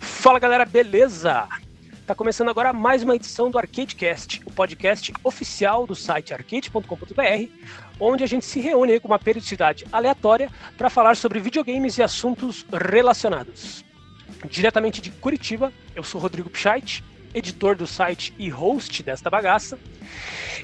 Fala galera, beleza? Tá começando agora mais uma edição do ArcadeCast, o podcast oficial do site arcade.com.br, onde a gente se reúne com uma periodicidade aleatória para falar sobre videogames e assuntos relacionados. Diretamente de Curitiba, eu sou Rodrigo Pichait, editor do site e host desta bagaça.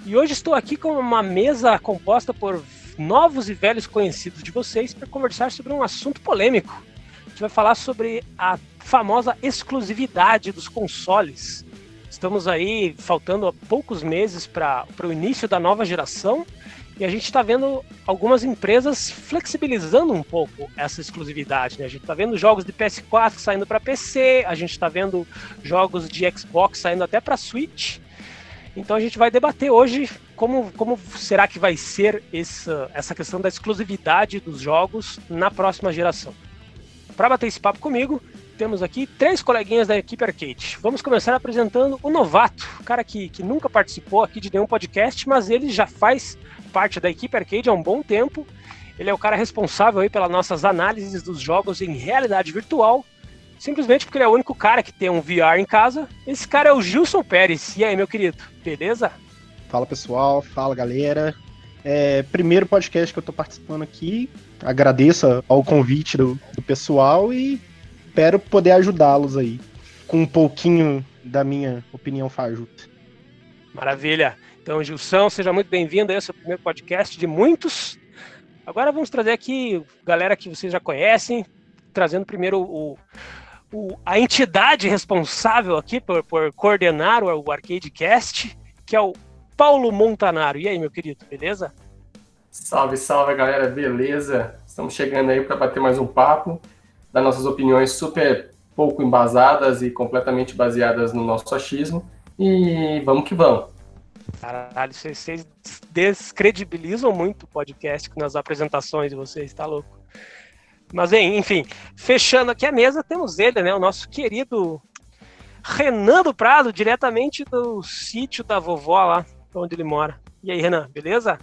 E hoje estou aqui com uma mesa composta por novos e velhos conhecidos de vocês para conversar sobre um assunto polêmico. A gente vai falar sobre a famosa exclusividade dos consoles. Estamos aí faltando poucos meses para o início da nova geração e a gente está vendo algumas empresas flexibilizando um pouco essa exclusividade. Né? A gente está vendo jogos de PS4 saindo para PC, a gente está vendo jogos de Xbox saindo até para Switch. Então a gente vai debater hoje como, como será que vai ser essa, essa questão da exclusividade dos jogos na próxima geração. Para bater esse papo comigo, temos aqui três coleguinhas da equipe Arcade. Vamos começar apresentando o novato, o cara que, que nunca participou aqui de nenhum podcast, mas ele já faz parte da equipe Arcade há um bom tempo. Ele é o cara responsável aí pelas nossas análises dos jogos em realidade virtual, simplesmente porque ele é o único cara que tem um VR em casa. Esse cara é o Gilson Pérez. E aí, meu querido, beleza? Fala pessoal, fala galera. É, primeiro podcast que eu tô participando aqui. Agradeço ao convite do, do pessoal e espero poder ajudá-los aí com um pouquinho da minha opinião fajuta. Maravilha. Então, Gilson, seja muito bem-vindo a esse primeiro podcast de muitos. Agora vamos trazer aqui galera que vocês já conhecem, trazendo primeiro o, o a entidade responsável aqui por, por coordenar o, o ArcadeCast, que é o Paulo Montanaro. E aí, meu querido, beleza? Salve, salve, galera, beleza? Estamos chegando aí para bater mais um papo, dar nossas opiniões super pouco embasadas e completamente baseadas no nosso achismo. E vamos que vamos. Caralho, vocês descredibilizam muito o podcast nas apresentações de vocês, tá louco? Mas, enfim, fechando aqui a mesa, temos ele, né? O nosso querido Renan do Prado, diretamente do sítio da vovó lá, onde ele mora. E aí, Renan, beleza?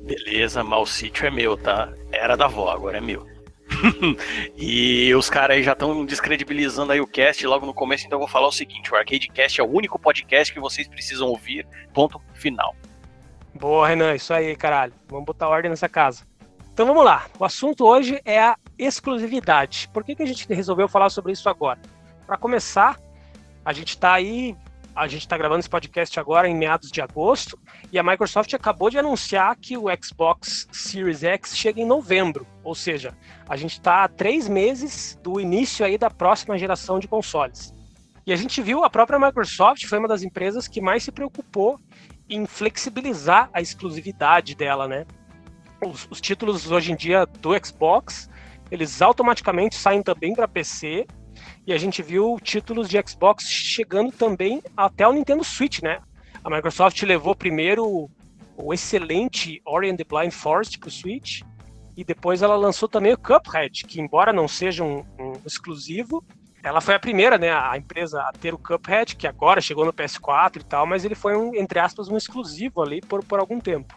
Beleza, mas o sítio é meu, tá? Era da avó, agora é meu. e os caras aí já estão descredibilizando aí o cast logo no começo, então eu vou falar o seguinte: o Arcadecast é o único podcast que vocês precisam ouvir. Ponto final. Boa, Renan, isso aí, caralho. Vamos botar ordem nessa casa. Então vamos lá. O assunto hoje é a exclusividade. Por que, que a gente resolveu falar sobre isso agora? Para começar, a gente está aí a gente está gravando esse podcast agora em meados de agosto e a Microsoft acabou de anunciar que o Xbox Series X chega em novembro, ou seja, a gente está a três meses do início aí da próxima geração de consoles. E a gente viu a própria Microsoft foi uma das empresas que mais se preocupou em flexibilizar a exclusividade dela, né? Os, os títulos hoje em dia do Xbox eles automaticamente saem também para PC e a gente viu títulos de Xbox chegando também até o Nintendo Switch, né? A Microsoft levou primeiro o excelente Ori and the Blind Forest para o Switch, e depois ela lançou também o Cuphead, que embora não seja um, um exclusivo, ela foi a primeira, né, a empresa a ter o Cuphead, que agora chegou no PS4 e tal, mas ele foi um, entre aspas, um exclusivo ali por, por algum tempo.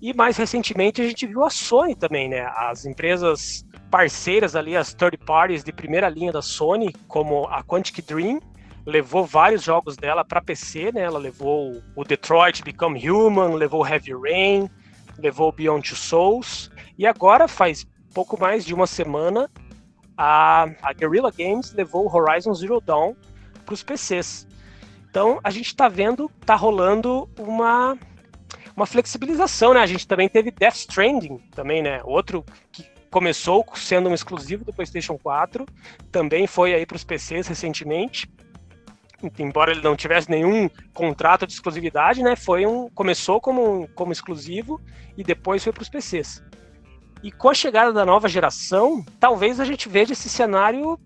E mais recentemente a gente viu a Sony também, né? As empresas parceiras ali, as third parties de primeira linha da Sony, como a Quantic Dream, levou vários jogos dela para PC, né? Ela levou o Detroit Become Human, levou Heavy Rain, levou Beyond Two Souls, e agora faz pouco mais de uma semana a, a Guerrilla Games levou Horizon Zero Dawn para os PCs. Então a gente está vendo, tá rolando uma uma flexibilização, né? A gente também teve Death Stranding também, né? Outro que começou sendo um exclusivo do PlayStation 4, também foi aí para os PCs recentemente. Embora ele não tivesse nenhum contrato de exclusividade, né? Foi um começou como, como exclusivo e depois foi para os PCs. E com a chegada da nova geração, talvez a gente veja esse cenário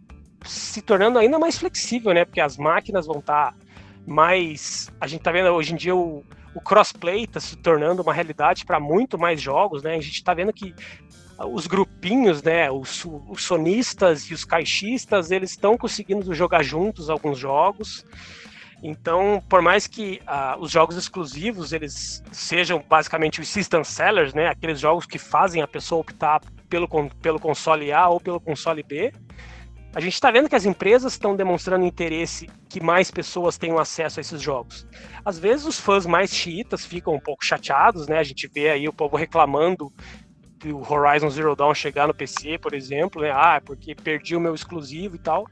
se tornando ainda mais flexível, né? Porque as máquinas vão estar tá mais. A gente está vendo hoje em dia o, o crossplay está se tornando uma realidade para muito mais jogos, né? A gente está vendo que os grupinhos, né, os, os, sonistas e os caixistas, eles estão conseguindo jogar juntos alguns jogos. Então, por mais que uh, os jogos exclusivos eles sejam basicamente os system sellers, né, aqueles jogos que fazem a pessoa optar pelo, pelo console A ou pelo console B, a gente está vendo que as empresas estão demonstrando interesse que mais pessoas tenham acesso a esses jogos. Às vezes os fãs mais chiitas ficam um pouco chateados, né? A gente vê aí o povo reclamando do Horizon Zero Dawn chegar no PC, por exemplo, né? Ah, porque perdi o meu exclusivo e tal.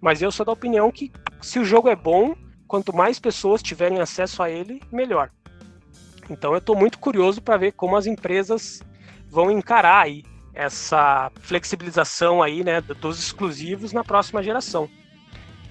Mas eu sou da opinião que se o jogo é bom, quanto mais pessoas tiverem acesso a ele, melhor. Então eu estou muito curioso para ver como as empresas vão encarar aí essa flexibilização aí, né, dos exclusivos na próxima geração.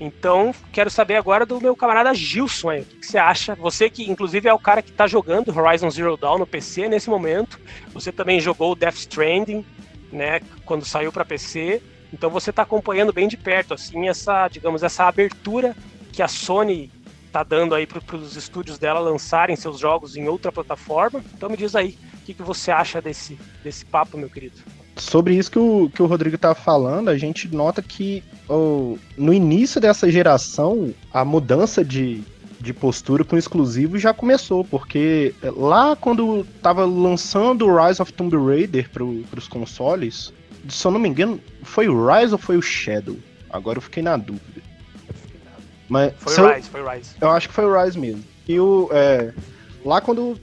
Então, quero saber agora do meu camarada Gilson aí, o que, você acha? Você que, inclusive, é o cara que está jogando Horizon Zero Dawn no PC nesse momento. Você também jogou Death Stranding, né, quando saiu para PC. Então, você está acompanhando bem de perto, assim, essa, digamos, essa abertura que a Sony está dando aí para os estúdios dela lançarem seus jogos em outra plataforma. Então, me diz aí, o que, que você acha desse, desse papo, meu querido? Sobre isso que o, que o Rodrigo estava falando, a gente nota que oh, no início dessa geração, a mudança de, de postura com exclusivo já começou, porque lá quando estava lançando o Rise of Tomb Raider para os consoles, se eu não me engano, foi o Rise ou foi o Shadow? Agora eu fiquei na dúvida. Mas, foi o Rise, eu, foi o Rise. Eu acho que foi o Rise mesmo. E o, é, lá quando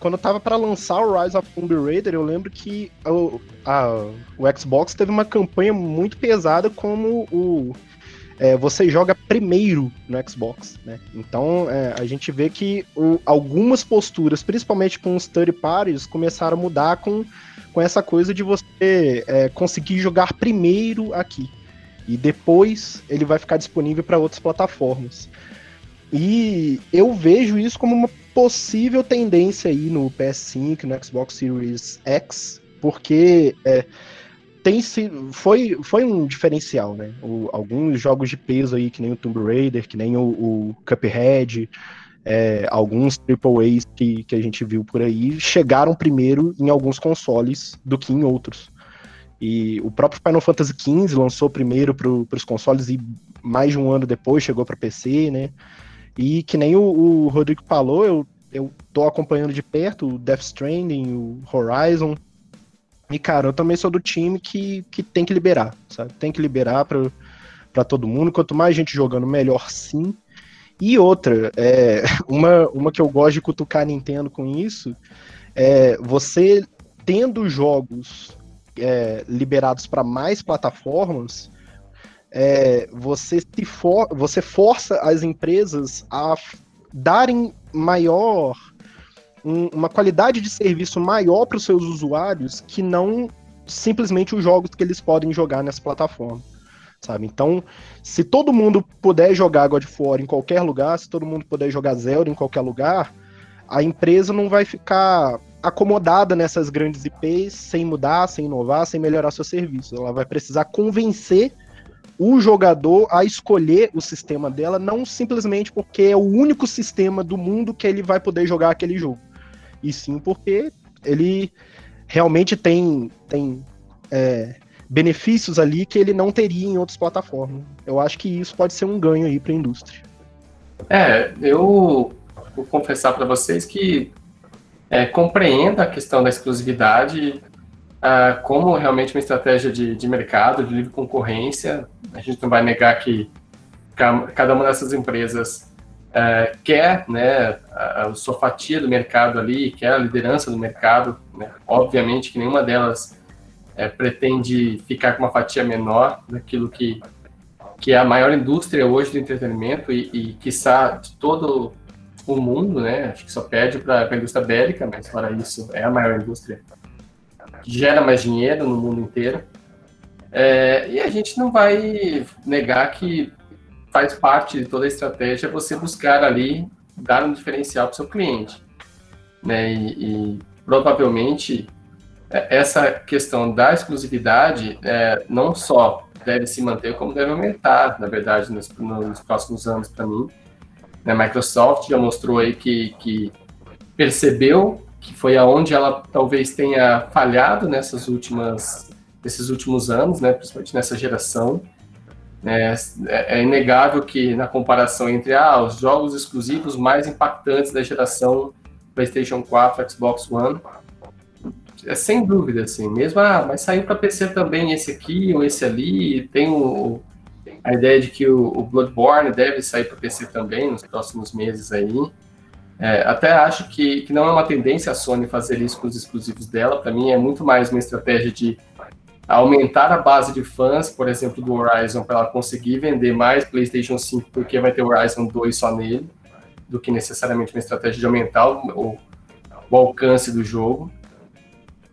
quando tava para lançar o Rise of Tomb Raider, eu lembro que o, a, o Xbox teve uma campanha muito pesada como o é, você joga primeiro no Xbox, né? Então é, a gente vê que o, algumas posturas, principalmente com os third parties, começaram a mudar com, com essa coisa de você é, conseguir jogar primeiro aqui e depois ele vai ficar disponível para outras plataformas. E eu vejo isso como uma possível tendência aí no PS5, no Xbox Series X, porque é, tem sido, foi, foi um diferencial, né? O, alguns jogos de peso aí, que nem o Tomb Raider, que nem o, o Cuphead, é, alguns AAAs que, que a gente viu por aí, chegaram primeiro em alguns consoles do que em outros. E o próprio Final Fantasy XV lançou primeiro para os consoles e mais de um ano depois chegou para PC, né? E que nem o, o, Rodrigo falou, eu, eu tô acompanhando de perto o Death Stranding, o Horizon. E, cara, eu também sou do time que, que tem que liberar, sabe? Tem que liberar para todo mundo. Quanto mais gente jogando, melhor sim. E outra, é, uma, uma que eu gosto de cutucar a Nintendo com isso, é você tendo jogos é, liberados para mais plataformas, é, você, se for, você força as empresas a darem maior um, uma qualidade de serviço maior para os seus usuários que não simplesmente os jogos que eles podem jogar nessa plataforma. Sabe? Então, se todo mundo puder jogar God of War em qualquer lugar, se todo mundo puder jogar Zelda em qualquer lugar, a empresa não vai ficar acomodada nessas grandes IPs sem mudar, sem inovar, sem melhorar seu serviço. Ela vai precisar convencer o jogador a escolher o sistema dela, não simplesmente porque é o único sistema do mundo que ele vai poder jogar aquele jogo, e sim porque ele realmente tem, tem é, benefícios ali que ele não teria em outras plataformas. Eu acho que isso pode ser um ganho aí para a indústria. É, eu vou confessar para vocês que é, compreendo a questão da exclusividade uh, como realmente uma estratégia de, de mercado, de livre concorrência. A gente não vai negar que cada uma dessas empresas uh, quer né, a, a sua fatia do mercado ali, quer a liderança do mercado. Né? Obviamente que nenhuma delas uh, pretende ficar com uma fatia menor daquilo que, que é a maior indústria hoje do entretenimento e, e quiçá, de todo o mundo, né? Acho que só perde para a indústria bélica, mas fora isso, é a maior indústria gera mais dinheiro no mundo inteiro. É, e a gente não vai negar que faz parte de toda a estratégia você buscar ali dar um diferencial para o seu cliente. Né? E, e, provavelmente é, essa questão da exclusividade é, não só deve se manter, como deve aumentar, na verdade, nos, nos próximos anos para mim. A né? Microsoft já mostrou aí que, que percebeu que foi aonde ela talvez tenha falhado nessas últimas, nesses últimos anos, né, principalmente nessa geração. É, é, é, inegável que na comparação entre ah, os jogos exclusivos mais impactantes da geração PlayStation 4, Xbox One, é sem dúvida, assim, mesmo, ah, mas saiu para PC também esse aqui ou esse ali, tem o, a ideia de que o, o Bloodborne deve sair para PC também nos próximos meses aí. É, até acho que, que não é uma tendência a Sony fazer isso com os exclusivos dela, para mim é muito mais uma estratégia de aumentar a base de fãs, por exemplo, do Horizon, para ela conseguir vender mais PlayStation 5, porque vai ter Horizon 2 só nele, do que necessariamente uma estratégia de aumentar o, o alcance do jogo.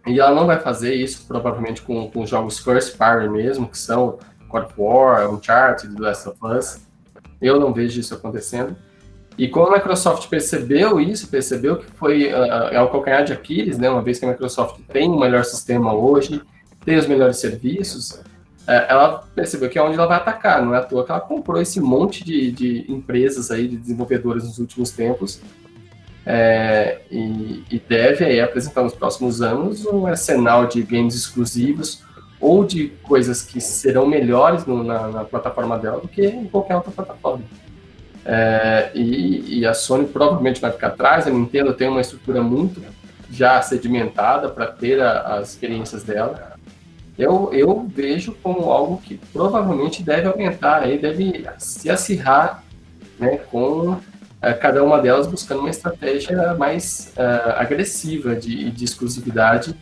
E ela não vai fazer isso, provavelmente, com, com jogos first party mesmo, que são God of War, Uncharted, The Last of Us. Eu não vejo isso acontecendo. E como a Microsoft percebeu isso, percebeu que foi uh, é o calcanhar de Aquiles, né? Uma vez que a Microsoft tem o melhor sistema hoje, tem os melhores serviços, uh, ela percebeu que é onde ela vai atacar. Não é à toa que ela comprou esse monte de, de empresas aí, de desenvolvedores nos últimos tempos, é, e, e, deve aí apresentar nos próximos anos um arsenal de games exclusivos ou de coisas que serão melhores no, na, na, plataforma dela do que em qualquer outra plataforma. É, e, e, a Sony provavelmente vai ficar atrás, a Nintendo tem uma estrutura muito já sedimentada para ter a, as experiências dela. Eu, eu vejo como algo que provavelmente deve aumentar, aí deve se acirrar né, com é, cada uma delas buscando uma estratégia mais uh, agressiva de, de exclusividade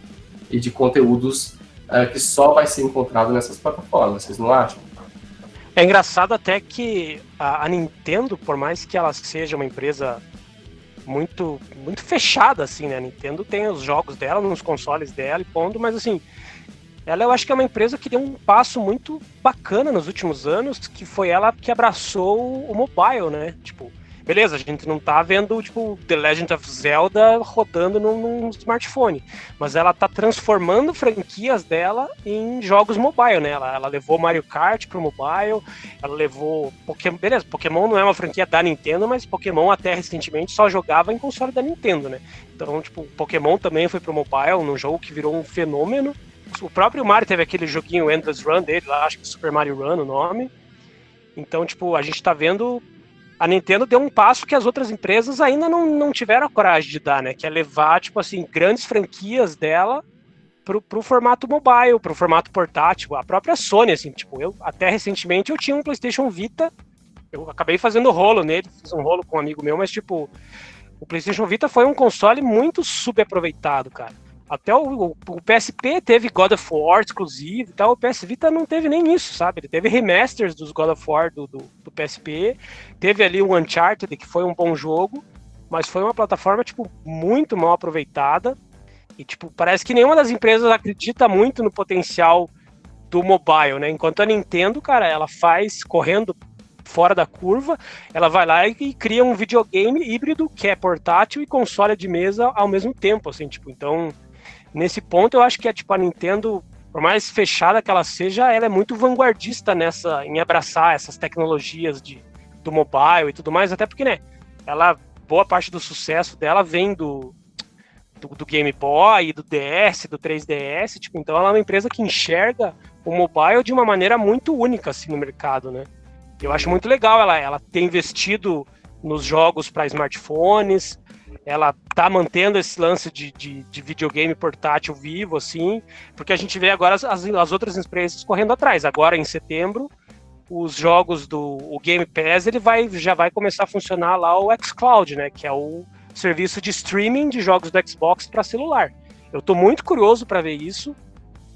e de conteúdos uh, que só vai ser encontrado nessas plataformas, vocês não acham? É engraçado até que a, a, Nintendo, por mais que ela seja uma empresa muito muito fechada, assim, né? A Nintendo tem os jogos dela nos consoles dela e ponto, mas assim, ela eu acho que é uma empresa que deu um passo muito bacana nos últimos anos, que foi ela que abraçou o mobile, né? Tipo, beleza, a gente não tá vendo, tipo, The Legend of Zelda rodando num, num, smartphone, mas ela tá transformando franquias dela em jogos mobile, né? Ela, ela levou Mario Kart pro mobile, ela levou Pokémon, beleza, Pokémon não é uma franquia da Nintendo, mas Pokémon até recentemente só jogava em console da Nintendo, né? Então, tipo, Pokémon também foi pro mobile, num jogo que virou um fenômeno. O próprio Mario teve aquele joguinho Endless Run dele, lá, acho que Super Mario Run o nome. Então, tipo, a gente tá vendo a Nintendo deu um passo que as outras empresas ainda não, não tiveram a coragem de dar, né? Que é levar, tipo assim, grandes franquias dela pro, pro formato mobile, pro formato portátil. A própria Sony, assim, tipo, eu até recentemente eu tinha um PlayStation Vita, eu acabei fazendo rolo nele, fiz um rolo com um amigo meu, mas tipo, o PlayStation Vita foi um console muito subaproveitado, cara. Até o, o, PSP teve God of War exclusivo e tal, o PS Vita não teve nem isso, sabe? Ele teve remasters dos God of War do, do, do PSP, teve ali o Uncharted, que foi um bom jogo, mas foi uma plataforma, tipo, muito mal aproveitada. E, tipo, parece que nenhuma das empresas acredita muito no potencial do mobile, né? Enquanto a Nintendo, cara, ela faz correndo fora da curva, ela vai lá e cria um videogame híbrido que é portátil e console de mesa ao mesmo tempo, assim, tipo, então nesse ponto eu acho que a, tipo, a Nintendo, por mais fechada que ela seja, ela é muito vanguardista nessa, em abraçar essas tecnologias de, do mobile e tudo mais, até porque, né, ela, boa parte do sucesso dela vem do, do, do Game Boy, do DS, do 3DS, tipo, então ela é uma empresa que enxerga o mobile de uma maneira muito única, assim, no mercado, né. Eu acho muito legal ela, ela ter investido nos jogos para smartphones, ela tá mantendo esse lance de, de, de, videogame portátil vivo, assim, porque a gente vê agora as, as outras empresas correndo atrás. Agora, em setembro, os jogos do o Game Pass, ele vai, já vai começar a funcionar lá o xCloud, né, que é o serviço de streaming de jogos do Xbox para celular. Eu estou muito curioso para ver isso,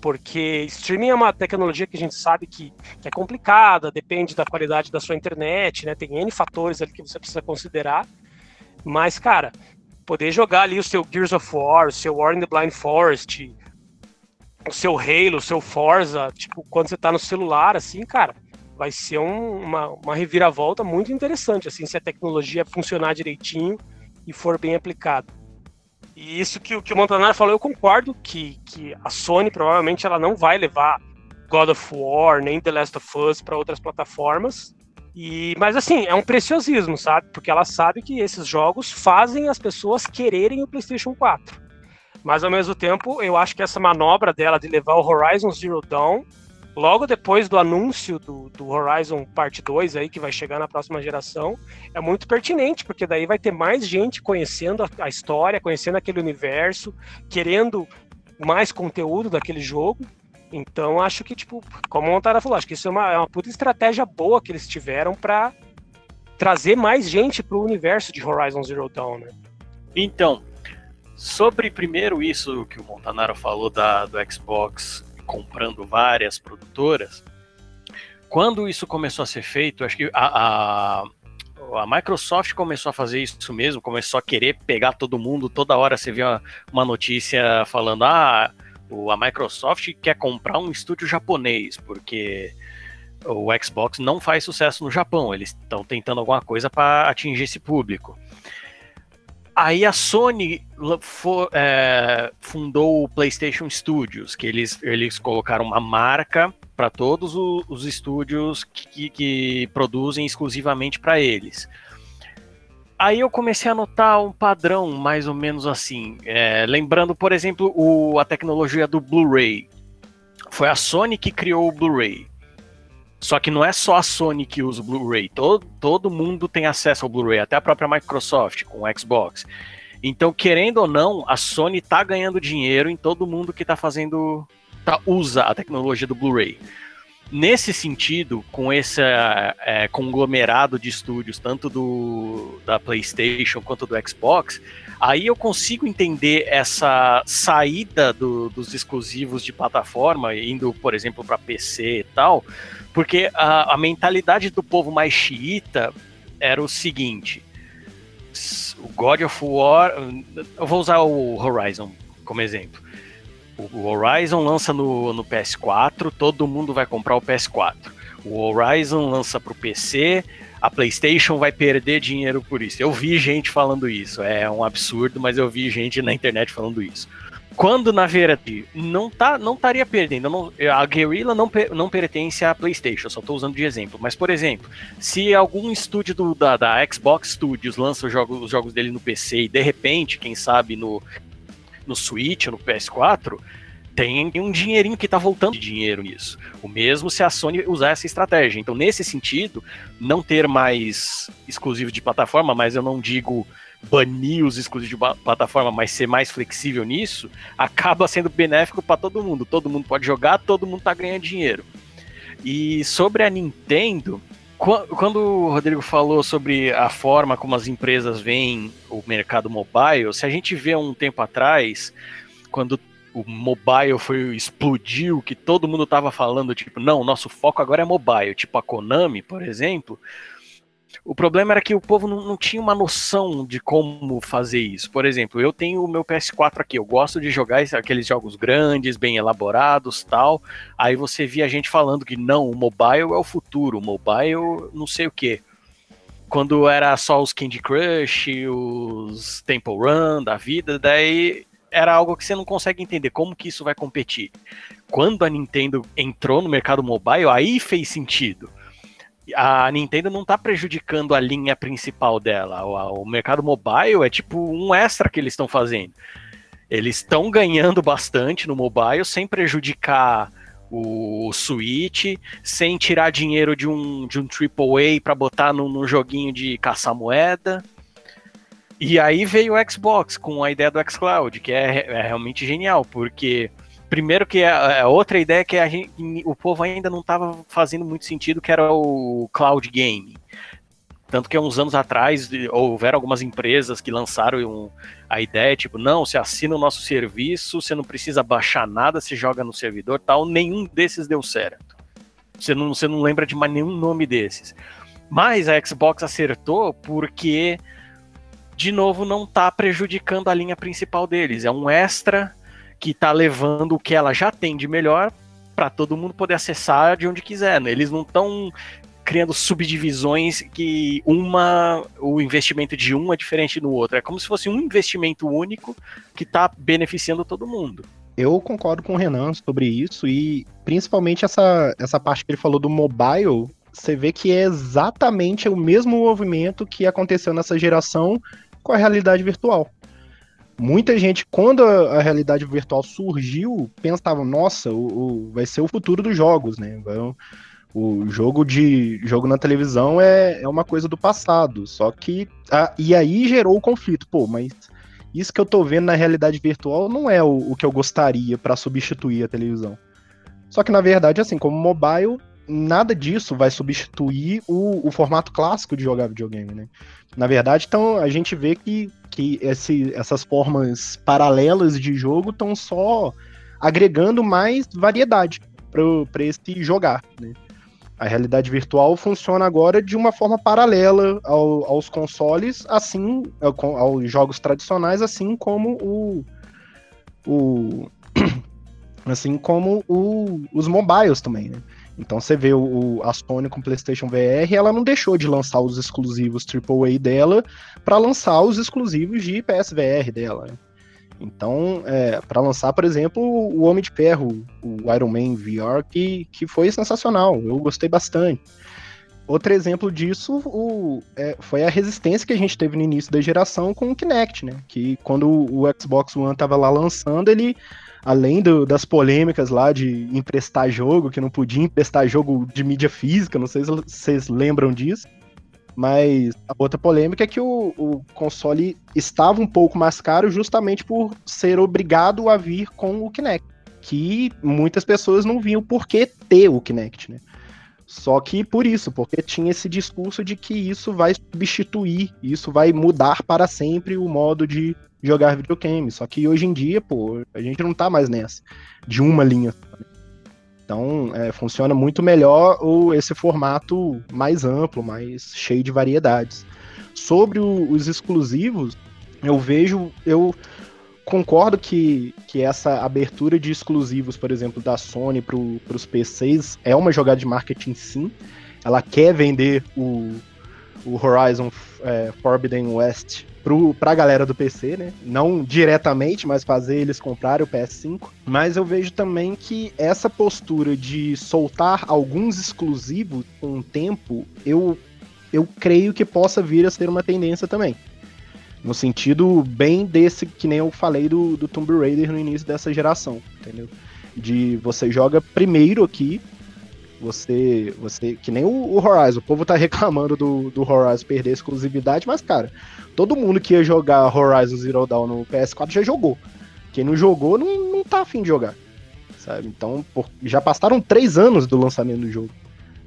porque streaming é uma tecnologia que a gente sabe que, que, é complicada, depende da qualidade da sua internet, né? Tem N fatores ali que você precisa considerar. Mas, cara, poder jogar ali o seu Gears of War, o seu War in the Blind Forest, o seu Halo, o seu Forza, tipo, quando você tá no celular, assim, cara, vai ser um, uma, uma reviravolta muito interessante, assim, se a tecnologia funcionar direitinho e for bem aplicada. E isso que, que o Montanaro falou, eu concordo que, que a Sony provavelmente ela não vai levar God of War nem The Last of Us para outras plataformas, e, mas assim, é um preciosismo, sabe? Porque ela sabe que esses jogos fazem as pessoas quererem o PlayStation 4. Mas ao mesmo tempo, eu acho que essa manobra dela de levar o Horizon Zero Dawn logo depois do anúncio do, do Horizon Parte 2 aí, que vai chegar na próxima geração, é muito pertinente, porque daí vai ter mais gente conhecendo a, a história, conhecendo aquele universo, querendo mais conteúdo daquele jogo. Então, acho que, tipo, como o Montara falou, acho que isso é uma, é uma puta estratégia boa que eles tiveram para trazer mais gente pro universo de Horizon Zero Dawn, né? Então, sobre primeiro isso que o Montanaro falou da, do Xbox comprando várias produtoras, quando isso começou a ser feito, acho que a, a, a, Microsoft começou a fazer isso mesmo, começou a querer pegar todo mundo, toda hora você vê uma, uma notícia falando, ah, a Microsoft quer comprar um estúdio japonês, porque o Xbox não faz sucesso no Japão, eles estão tentando alguma coisa para atingir esse público. Aí a Sony for, é, fundou o PlayStation Studios, que eles, eles colocaram uma marca para todos os, os estúdios que, que, produzem exclusivamente para eles. Aí eu comecei a notar um padrão mais ou menos assim. É, lembrando, por exemplo, o, a tecnologia do Blu-ray. Foi a Sony que criou o Blu-ray. Só que não é só a Sony que usa o Blu-ray, todo, todo mundo tem acesso ao Blu-ray, até a própria Microsoft com o Xbox. Então, querendo ou não, a Sony tá ganhando dinheiro em todo mundo que tá fazendo, tá, usa a tecnologia do Blu-ray. Nesse sentido, com esse é, conglomerado de estúdios, tanto do da PlayStation quanto do Xbox, aí eu consigo entender essa saída do, dos exclusivos de plataforma, indo, por exemplo, para PC e tal, porque a, a mentalidade do povo mais xiita era o seguinte: o God of War. Eu vou usar o Horizon como exemplo. O Horizon lança no, no PS4, todo mundo vai comprar o PS4. O Horizon lança para o PC, a PlayStation vai perder dinheiro por isso. Eu vi gente falando isso, é um absurdo, mas eu vi gente na internet falando isso. Quando, na verdade, não tá, não estaria perdendo. Não, a Guerrilla não, não pertence à PlayStation, só estou usando de exemplo. Mas, por exemplo, se algum estúdio do, da, da Xbox Studios lança os jogos, os jogos dele no PC e de repente, quem sabe, no, no Switch, no PS4, tem um dinheirinho que está voltando de dinheiro nisso. O mesmo se a Sony usar essa estratégia. Então, nesse sentido, não ter mais exclusivo de plataforma, mas eu não digo banir os exclusivos de plataforma, mas ser mais flexível nisso, acaba sendo benéfico para todo mundo. Todo mundo pode jogar, todo mundo tá ganhando dinheiro. E sobre a Nintendo, quando o Rodrigo falou sobre a forma como as empresas veem o mercado mobile, se a gente vê um tempo atrás, quando o mobile foi explodiu, que todo mundo tava falando, tipo, não, nosso foco agora é mobile, tipo a Konami, por exemplo, o problema era que o povo não, não, tinha uma noção de como fazer isso. Por exemplo, eu tenho o meu PS4 aqui, eu gosto de jogar aqueles jogos grandes, bem elaborados tal. Aí você via gente falando que não, o mobile é o futuro, o mobile não sei o que. Quando era só os Candy Crush, os Temple Run da vida, daí era algo que você não consegue entender como que isso vai competir. Quando a Nintendo entrou no mercado mobile, aí fez sentido a Nintendo não está prejudicando a linha principal dela. O, o, mercado mobile é tipo um extra que eles estão fazendo. Eles estão ganhando bastante no mobile sem prejudicar o, Switch, sem tirar dinheiro de um, de um AAA para botar num, num joguinho de caçar moeda. E aí veio o Xbox com a ideia do xCloud, que é, é realmente genial, porque Primeiro que a, é, é outra ideia que a gente, o povo ainda não estava fazendo muito sentido, que era o cloud game. Tanto que uns anos atrás houveram algumas empresas que lançaram um, a ideia, tipo, não, você assina o nosso serviço, você não precisa baixar nada, você joga no servidor tal. Nenhum desses deu certo. Você não, você não lembra de mais nenhum nome desses. Mas a Xbox acertou porque, de novo, não está prejudicando a linha principal deles. É um extra que está levando o que ela já tem de melhor para todo mundo poder acessar de onde quiser. Né? Eles não estão criando subdivisões que uma o investimento de um é diferente do outro. É como se fosse um investimento único que está beneficiando todo mundo. Eu concordo com o Renan sobre isso e principalmente essa, essa parte que ele falou do mobile, você vê que é exatamente o mesmo movimento que aconteceu nessa geração com a realidade virtual. Muita gente, quando a, realidade virtual surgiu, pensava, nossa, o, o, vai ser o futuro dos jogos, né? Vai, o jogo de jogo na televisão é, é uma coisa do passado. Só que. A, e aí gerou o conflito. Pô, mas isso que eu tô vendo na realidade virtual não é o, o que eu gostaria para substituir a televisão. Só que na verdade, assim, como mobile, nada disso vai substituir o, o formato clássico de jogar videogame, né? Na verdade, então a gente vê que, que esse, essas formas paralelas de jogo estão só agregando mais variedade para esse jogar, né? A realidade virtual funciona agora de uma forma paralela ao, aos consoles, assim, aos jogos tradicionais, assim como o, o assim como o, os mobiles também, né? Então você vê o, a Sony com o PlayStation VR, ela não deixou de lançar os exclusivos AAA dela para lançar os exclusivos de PSVR dela. Né? Então, é, para lançar, por exemplo, o Homem de Ferro, o Iron Man VR, que, que foi sensacional, eu gostei bastante. Outro exemplo disso o, é, foi a resistência que a gente teve no início da geração com o Kinect, né? Que quando o Xbox One estava lá lançando, ele além do, das polêmicas lá de emprestar jogo, que não podia emprestar jogo de mídia física, não sei se vocês lembram disso. Mas a outra polêmica é que o, o console estava um pouco mais caro justamente por ser obrigado a vir com o Kinect. Que muitas pessoas não viam por que ter o Kinect, né? Só que por isso, porque tinha esse discurso de que isso vai substituir, isso vai mudar para sempre o modo de jogar videogame. Só que hoje em dia, pô, a gente não tá mais nessa, de uma linha. Então, é, funciona muito melhor o, esse formato mais amplo, mais cheio de variedades. Sobre o, os exclusivos, eu vejo, eu concordo que, que essa abertura de exclusivos, por exemplo, da Sony para os PCs é uma jogada de marketing sim. Ela quer vender o, o Horizon é, Forbidden West para a galera do PC, né? Não diretamente, mas fazer eles comprarem o PS5. Mas eu vejo também que essa postura de soltar alguns exclusivos com o tempo, eu, eu creio que possa vir a ser uma tendência também. No sentido bem desse, que nem eu falei do, do Tomb Raider no início dessa geração, entendeu? De você joga primeiro aqui, você, você que nem o, o, Horizon, o povo tá reclamando do, do Horizon perder exclusividade, mas cara, todo mundo que ia jogar Horizon Zero Dawn no PS4 já jogou. Quem não jogou não, não tá afim de jogar, sabe? Então, por, já passaram três anos do lançamento do jogo,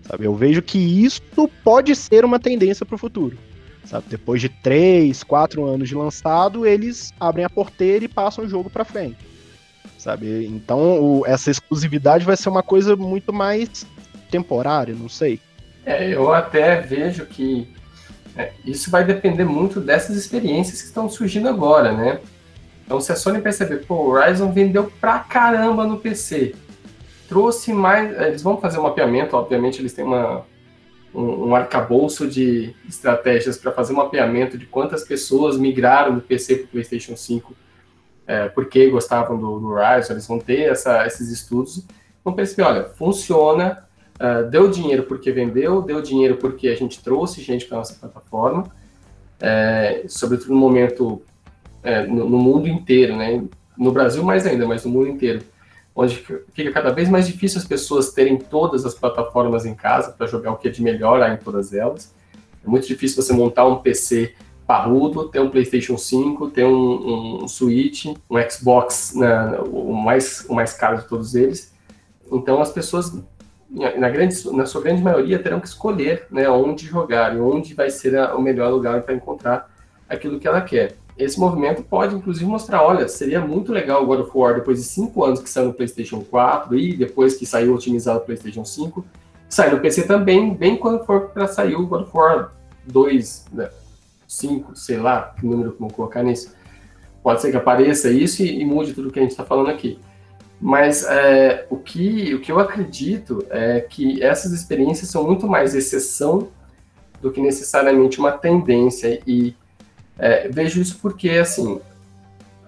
sabe? Eu vejo que isso pode ser uma tendência pro futuro, sabe? Depois de três, quatro anos de lançado, eles abrem a porteira e passam o jogo para frente sabe? Então o, essa exclusividade vai ser uma coisa muito mais temporária, não sei. É, eu até vejo que é, isso vai depender muito dessas experiências que estão surgindo agora, né? Então, se a Sony perceber, pô, o Horizon vendeu pra caramba no PC, trouxe mais. Eles vão fazer um mapeamento, obviamente, eles têm uma, um, um arcabouço de estratégias para fazer um mapeamento de quantas pessoas migraram do PC para o PlayStation 5 é, porque gostavam do, do Horizon, eles vão ter essa, esses estudos, vão perceber, olha, funciona, uh, deu dinheiro porque vendeu, deu dinheiro porque a gente trouxe gente para nossa plataforma, é, sobretudo no momento, é, no, no, mundo inteiro, né? no Brasil mais ainda, mas no mundo inteiro, onde fica cada vez mais difícil as pessoas terem todas as plataformas em casa para jogar o que é de melhor em todas elas. É muito difícil você montar um PC parrudo, ter um PlayStation 5, ter um, um Switch, um Xbox, né, o, mais, o mais caro de todos eles. Então as pessoas, na, grande, na sua grande maioria, terão que escolher né, onde jogar e onde vai ser a, o melhor lugar para encontrar aquilo que ela quer. Esse movimento pode, inclusive, mostrar, olha, seria muito legal o God of War depois de cinco anos que saiu no PlayStation 4 e depois que saiu otimizado o PlayStation 5, sair no PC também, bem quando for para sair o God of War 2, né, 5, sei lá, que número que vão colocar nisso. Pode ser que apareça isso e, e mude tudo que a gente está falando aqui. Mas é, o, que, o que eu acredito é que essas experiências são muito mais exceção do que necessariamente uma tendência. E é, vejo isso porque, assim,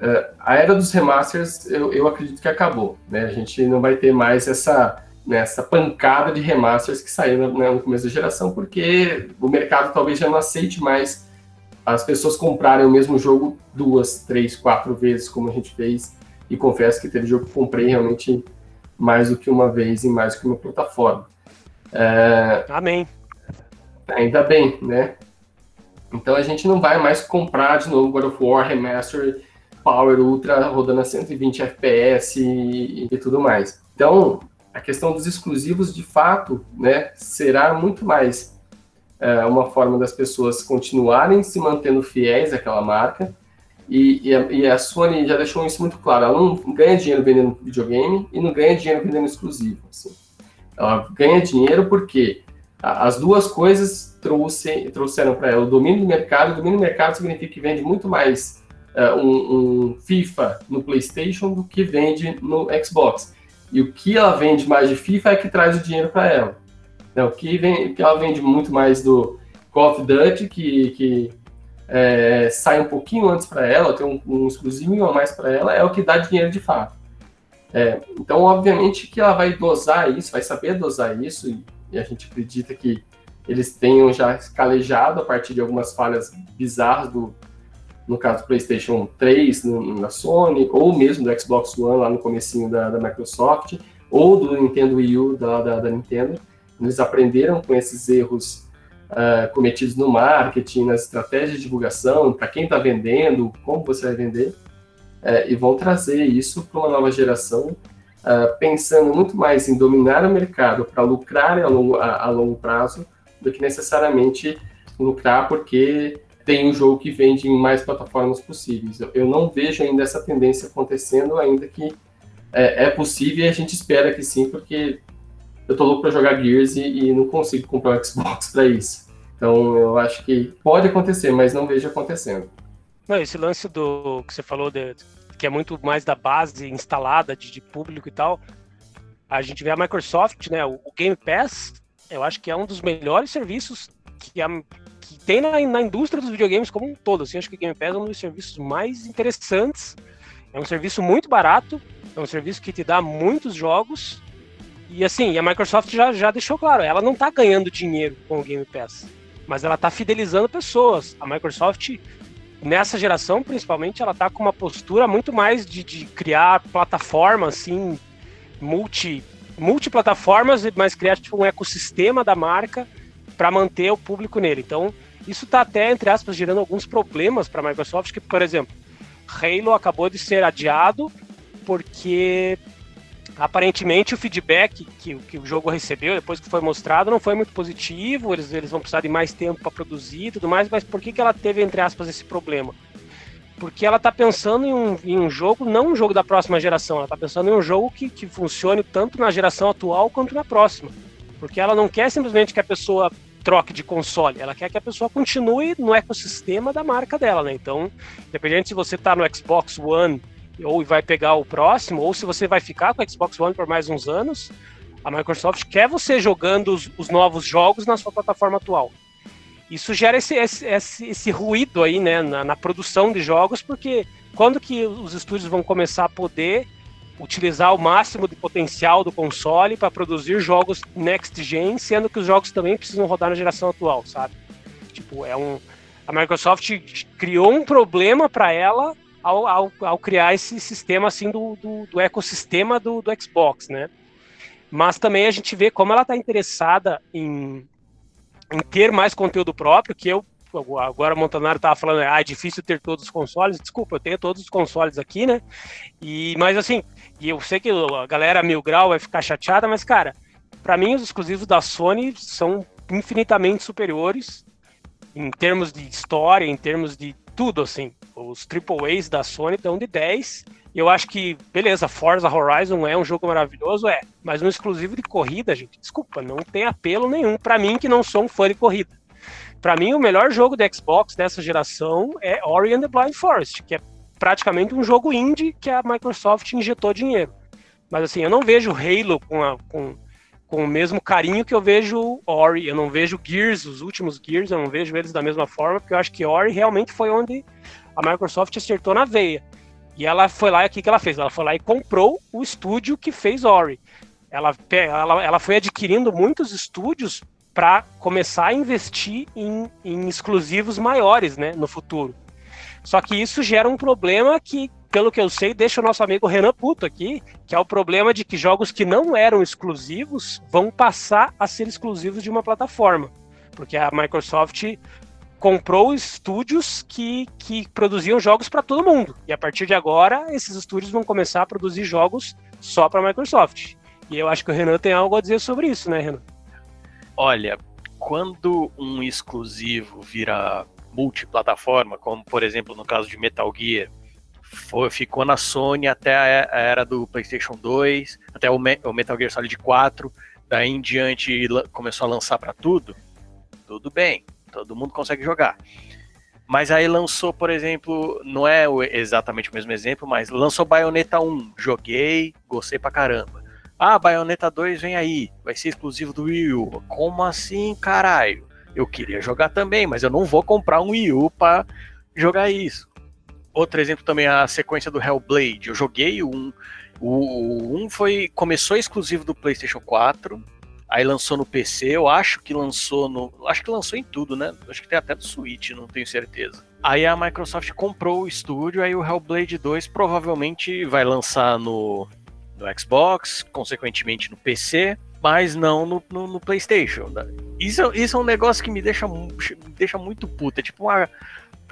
é, a era dos remasters eu, eu acredito que acabou. Né? A gente não vai ter mais essa, né, essa pancada de remasters que saiu no, no começo da geração, porque o mercado talvez já não aceite mais as pessoas comprarem o mesmo jogo duas, três, quatro vezes, como a gente fez. E confesso que teve jogo que comprei realmente mais do que uma vez em mais do que uma plataforma. É... Amém. Ainda bem, né? Então a gente não vai mais comprar de novo God of War Remaster Power Ultra rodando a 120 FPS e, e tudo mais. Então, a questão dos exclusivos, de fato, né, será muito mais é, uma forma das pessoas continuarem se mantendo fiéis àquela marca. E, e, a, e, a, Sony já deixou isso muito claro. Ela não ganha dinheiro vendendo videogame e não ganha dinheiro vendendo exclusivo. Assim. Ela ganha dinheiro porque as duas coisas trouxe, trouxeram para ela o domínio do mercado. O domínio do mercado significa que vende muito mais uh, um, um, FIFA no PlayStation do que vende no Xbox. E o que ela vende mais de FIFA é que traz o dinheiro para ela. Né, o que, vem, que ela vende muito mais do Call of Duty, que, que é, sai um pouquinho antes para ela, tem um, um exclusivo a mais para ela, é o que dá dinheiro de fato. É, então, obviamente que ela vai dosar isso, vai saber dosar isso, e, e a gente acredita que eles tenham já calejado a partir de algumas falhas bizarras do, no caso do PlayStation 3 no, na Sony, ou mesmo do Xbox One lá no comecinho da, da Microsoft, ou do Nintendo Wii U da, da, da Nintendo. Eles aprenderam com esses erros uh, cometidos no marketing, nas estratégias de divulgação, para quem está vendendo, como você vai vender, uh, e vão trazer isso para uma nova geração, uh, pensando muito mais em dominar o mercado para lucrar a longo, a, a longo prazo do que necessariamente lucrar porque tem um jogo que vende em mais plataformas possíveis. Eu, eu não vejo ainda essa tendência acontecendo, ainda que é, é, possível e a gente espera que sim, porque eu tô louco para jogar Gears e, e, não consigo comprar um Xbox para isso. Então eu acho que pode acontecer, mas não vejo acontecendo. Não, esse lance do que você falou de, que é muito mais da base instalada de, de público e tal. A gente vê a Microsoft, né? O, o Game Pass, eu acho que é um dos melhores serviços que a, que tem na, na indústria dos videogames como um todo. Assim, acho que o Game Pass é um dos serviços mais interessantes. É um serviço muito barato, é um serviço que te dá muitos jogos. E assim, a Microsoft já, já deixou claro, ela não está ganhando dinheiro com o Game Pass, mas ela está fidelizando pessoas. A Microsoft, nessa geração principalmente, ela está com uma postura muito mais de, de criar plataformas assim, multi, multiplataformas, mas criar tipo, um ecossistema da marca para manter o público nele. Então, isso está até, entre aspas, gerando alguns problemas para a Microsoft, que, por exemplo, Halo acabou de ser adiado porque aparentemente o feedback que, que o jogo recebeu depois que foi mostrado não foi muito positivo, eles, eles vão precisar de mais tempo para produzir e tudo mais, mas por que, que ela teve, entre aspas, esse problema? Porque ela está pensando em um, em um jogo, não um jogo da próxima geração, ela está pensando em um jogo que, que funcione tanto na geração atual quanto na próxima. Porque ela não quer simplesmente que a pessoa troque de console, ela quer que a pessoa continue no ecossistema da marca dela, né? Então, independente se você está no Xbox One ou vai pegar o próximo, ou se você vai ficar com o Xbox One por mais uns anos, a Microsoft quer você jogando os, os novos jogos na sua plataforma atual. Isso gera esse, esse, esse, esse ruído aí, né, na, na produção de jogos, porque quando que os estúdios vão começar a poder utilizar o máximo de potencial do console para produzir jogos next gen, sendo que os jogos também precisam rodar na geração atual, sabe? Tipo, é um a Microsoft criou um problema para ela ao, ao, ao, criar esse sistema assim do, do, do ecossistema do, do, Xbox, né? Mas também a gente vê como ela está interessada em, em ter mais conteúdo próprio, que eu agora o Montanaro estava falando, ah, é difícil ter todos os consoles. Desculpa, eu tenho todos os consoles aqui, né? E, mas assim, e eu sei que a galera mil grau vai ficar chateada, mas cara, para mim os exclusivos da Sony são infinitamente superiores em termos de história, em termos de tudo, assim. Os AAAs da Sony dão de 10. E eu acho que, beleza, Forza Horizon é um jogo maravilhoso, é. Mas um exclusivo de corrida, gente, desculpa, não tem apelo nenhum para mim que não sou um fã de corrida. Para mim, o melhor jogo de Xbox dessa geração é Ori and the Blind Forest, que é praticamente um jogo indie que a Microsoft injetou dinheiro. Mas assim, eu não vejo Halo com, a, com, com o mesmo carinho que eu vejo Ori. Eu não vejo Gears, os últimos Gears, eu não vejo eles da mesma forma, porque eu acho que Ori realmente foi onde a Microsoft acertou na veia. E ela foi lá, o que, que ela fez? Ela foi lá e comprou o estúdio que fez Ori. Ela, ela, ela foi adquirindo muitos estúdios para começar a investir em, em exclusivos maiores né, no futuro. Só que isso gera um problema que, pelo que eu sei, deixa o nosso amigo Renan puto aqui, que é o problema de que jogos que não eram exclusivos vão passar a ser exclusivos de uma plataforma. Porque a Microsoft comprou estúdios que, que produziam jogos para todo mundo. E a partir de agora, esses estúdios vão começar a produzir jogos só para a Microsoft. E eu acho que o Renan tem algo a dizer sobre isso, né, Renan? Olha, quando um exclusivo vira multiplataforma, como por exemplo no caso de Metal Gear, foi, ficou na Sony até a era do PlayStation 2, até o, o Metal Gear Solid 4, daí em diante começou a lançar para tudo. Tudo bem, todo mundo consegue jogar. Mas aí lançou, por exemplo, não é exatamente o mesmo exemplo, mas lançou Bayonetta 1, joguei, gostei pra caramba. Ah, Bayonetta 2 vem aí, vai ser exclusivo do Wii U. Como assim, caralho? Eu queria jogar também, mas eu não vou comprar um Wii U pra jogar isso. Outro exemplo também é a sequência do Hellblade. Eu joguei um. O 1 um foi, começou exclusivo do PlayStation 4, aí lançou no PC. Eu acho que lançou no. Acho que lançou em tudo, né? Acho que tem até no Switch, não tenho certeza. Aí a Microsoft comprou o estúdio, aí o Hellblade 2 provavelmente vai lançar no, no Xbox, consequentemente no PC, mas não no, no, no PlayStation. Né? Isso, isso é um negócio que me deixa, me deixa muito puta. É tipo uma,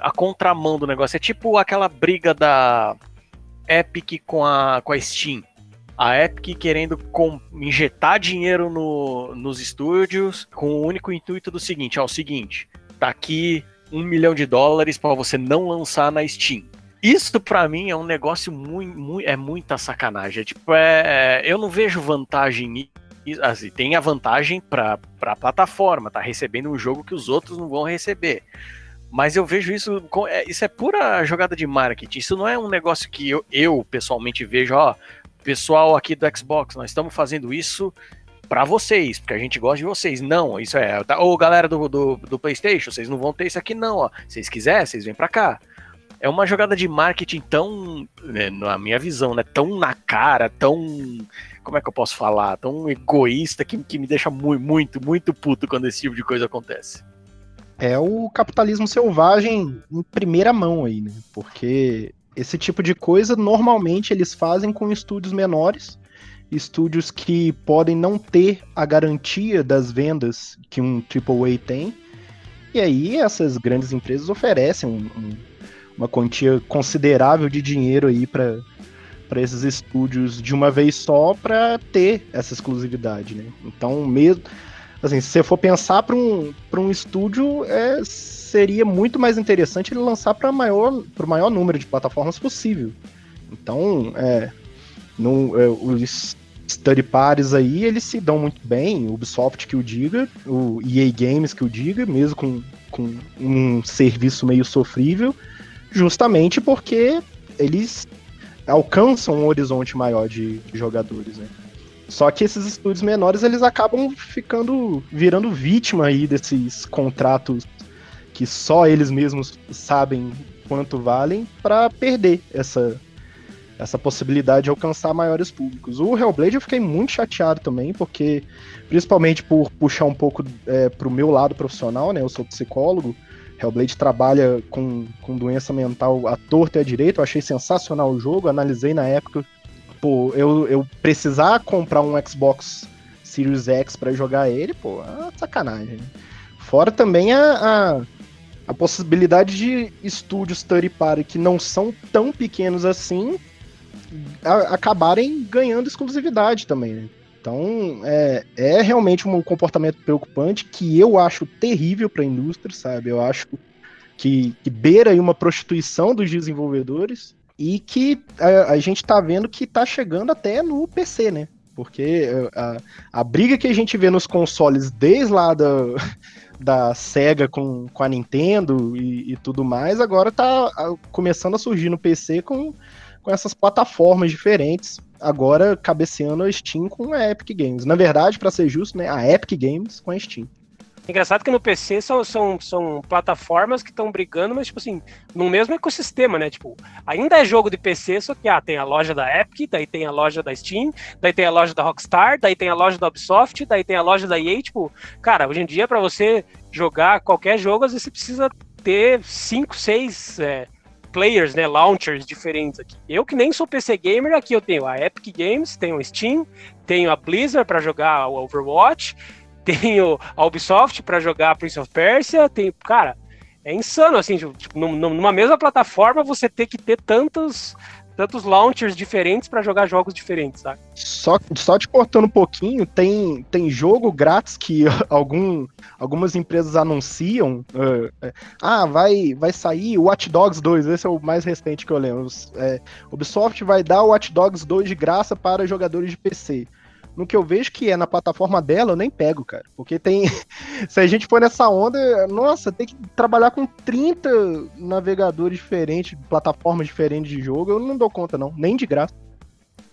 a contramão do negócio. É tipo aquela briga da Epic com a, com a Steam. A Epic querendo com, injetar dinheiro no, nos estúdios com o único intuito do seguinte: é o seguinte, tá aqui um milhão de dólares para você não lançar na Steam. Isso para mim é um negócio muito, muito, é muita sacanagem. É, tipo, é, eu não vejo vantagem assim, tem a vantagem para a plataforma, tá recebendo um jogo que os outros não vão receber. Mas eu vejo isso, é, isso é pura jogada de marketing. Isso não é um negócio que eu, eu pessoalmente vejo, ó, pessoal aqui do Xbox, nós estamos fazendo isso para vocês, porque a gente gosta de vocês. Não, isso é. Tá, ou galera do, do, do, PlayStation, vocês não vão ter isso aqui, não, ó. Vocês quiserem, vocês vêm para cá é uma jogada de marketing tão, né, na minha visão, né, tão na cara, tão, como é que eu posso falar, tão egoísta que, que me deixa muito, muito, muito puto quando esse tipo de coisa acontece. É o capitalismo selvagem em primeira mão aí, né? Porque esse tipo de coisa normalmente eles fazem com estúdios menores, estúdios que podem não ter a garantia das vendas que um AAA tem. E aí essas grandes empresas oferecem um, um uma quantia considerável de dinheiro aí para para esses estúdios de uma vez só para ter essa exclusividade, né? Então, mesmo assim, se você for pensar para um, um estúdio, é, seria muito mais interessante ele lançar para maior o maior número de plataformas possível. Então, é, no, é, os study pares aí, eles se dão muito bem, o Ubisoft que o diga, o EA Games que o diga, mesmo com, com um serviço meio sofrível, justamente porque eles alcançam um horizonte maior de, de jogadores, né? Só que esses estúdios menores eles acabam ficando virando vítima aí desses contratos que só eles mesmos sabem quanto valem para perder essa essa possibilidade de alcançar maiores públicos. O Hellblade eu fiquei muito chateado também, porque principalmente por puxar um pouco é, pro meu lado profissional, né? Eu sou psicólogo. Hellblade trabalha com, com doença mental à torta e à direita. Eu achei sensacional o jogo, analisei na época. Pô, eu, eu precisar comprar um Xbox Series X para jogar ele, pô, é sacanagem. Fora também a, a, a, possibilidade de estúdios third party que não são tão pequenos assim a, acabarem ganhando exclusividade também, né? Então, é, é realmente um comportamento preocupante que eu acho terrível para a indústria, sabe? Eu acho que, que beira aí uma prostituição dos desenvolvedores e que a, a gente está vendo que está chegando até no PC, né? Porque é, a, a briga que a gente vê nos consoles desde lá da, da SEGA com, com a Nintendo e, e tudo mais, agora está começando a surgir no PC com, com essas plataformas diferentes agora cabeceando a Steam com a Epic Games. Na verdade, para ser justo, né, a Epic Games com a Steam. Engraçado que no PC são, são, são plataformas que estão brigando, mas, tipo assim, no mesmo ecossistema, né? Tipo, ainda é jogo de PC, só que ah, tem a loja da Epic, daí tem a loja da Steam, daí tem a loja da Rockstar, daí tem a loja da Ubisoft, daí tem a loja da EA. Tipo, cara, hoje em dia, para você jogar qualquer jogo, às vezes você precisa ter cinco, seis é, players, né, launchers diferentes aqui. Eu que nem sou PC gamer, aqui eu tenho a Epic Games, tenho a Steam, tenho a Blizzard para jogar o Overwatch, tenho a Ubisoft para jogar Prince of Persia, tem, cara, é insano assim, tipo, numa mesma plataforma você ter que ter tantos tantos launchers diferentes para jogar jogos diferentes, sabe? Só, só te cortando um pouquinho, tem, tem jogo grátis que algum, algumas empresas anunciam. Uh, ah, vai, vai sair o Watch Dogs 2, esse é o mais recente que eu lembro. É, Ubisoft vai dar o Watch Dogs 2 de graça para jogadores de PC no que eu vejo que é na plataforma dela, eu nem pego, cara. Porque tem. Se a gente for nessa onda, nossa, tem que trabalhar com 30 navegadores diferentes, plataformas diferentes de jogo, eu não dou conta, não. Nem de graça.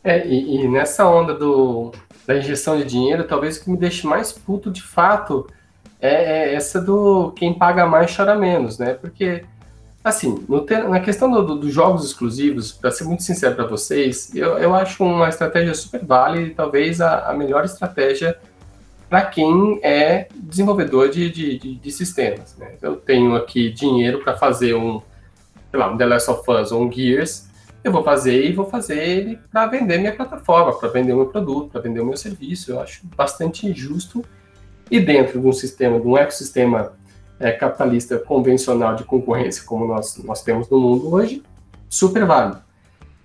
É, e, e nessa onda do, da injeção de dinheiro, talvez o que me deixe mais puto de fato é, é essa do quem paga mais chora menos, né? Porque Assim, na questão dos do, do jogos exclusivos, para ser muito sincero para vocês, eu, eu acho uma estratégia super válida e talvez a, a melhor estratégia para quem é desenvolvedor de, de, de, de sistemas. Né? Eu tenho aqui dinheiro para fazer um, sei lá, um The Last of Us ou um Gears, eu vou fazer e vou fazer ele para vender minha plataforma, para vender o meu produto, para vender o meu serviço. Eu acho bastante injusto. E dentro de um sistema, de um ecossistema é, capitalista convencional de concorrência, como nós, nós temos no mundo hoje, super válido.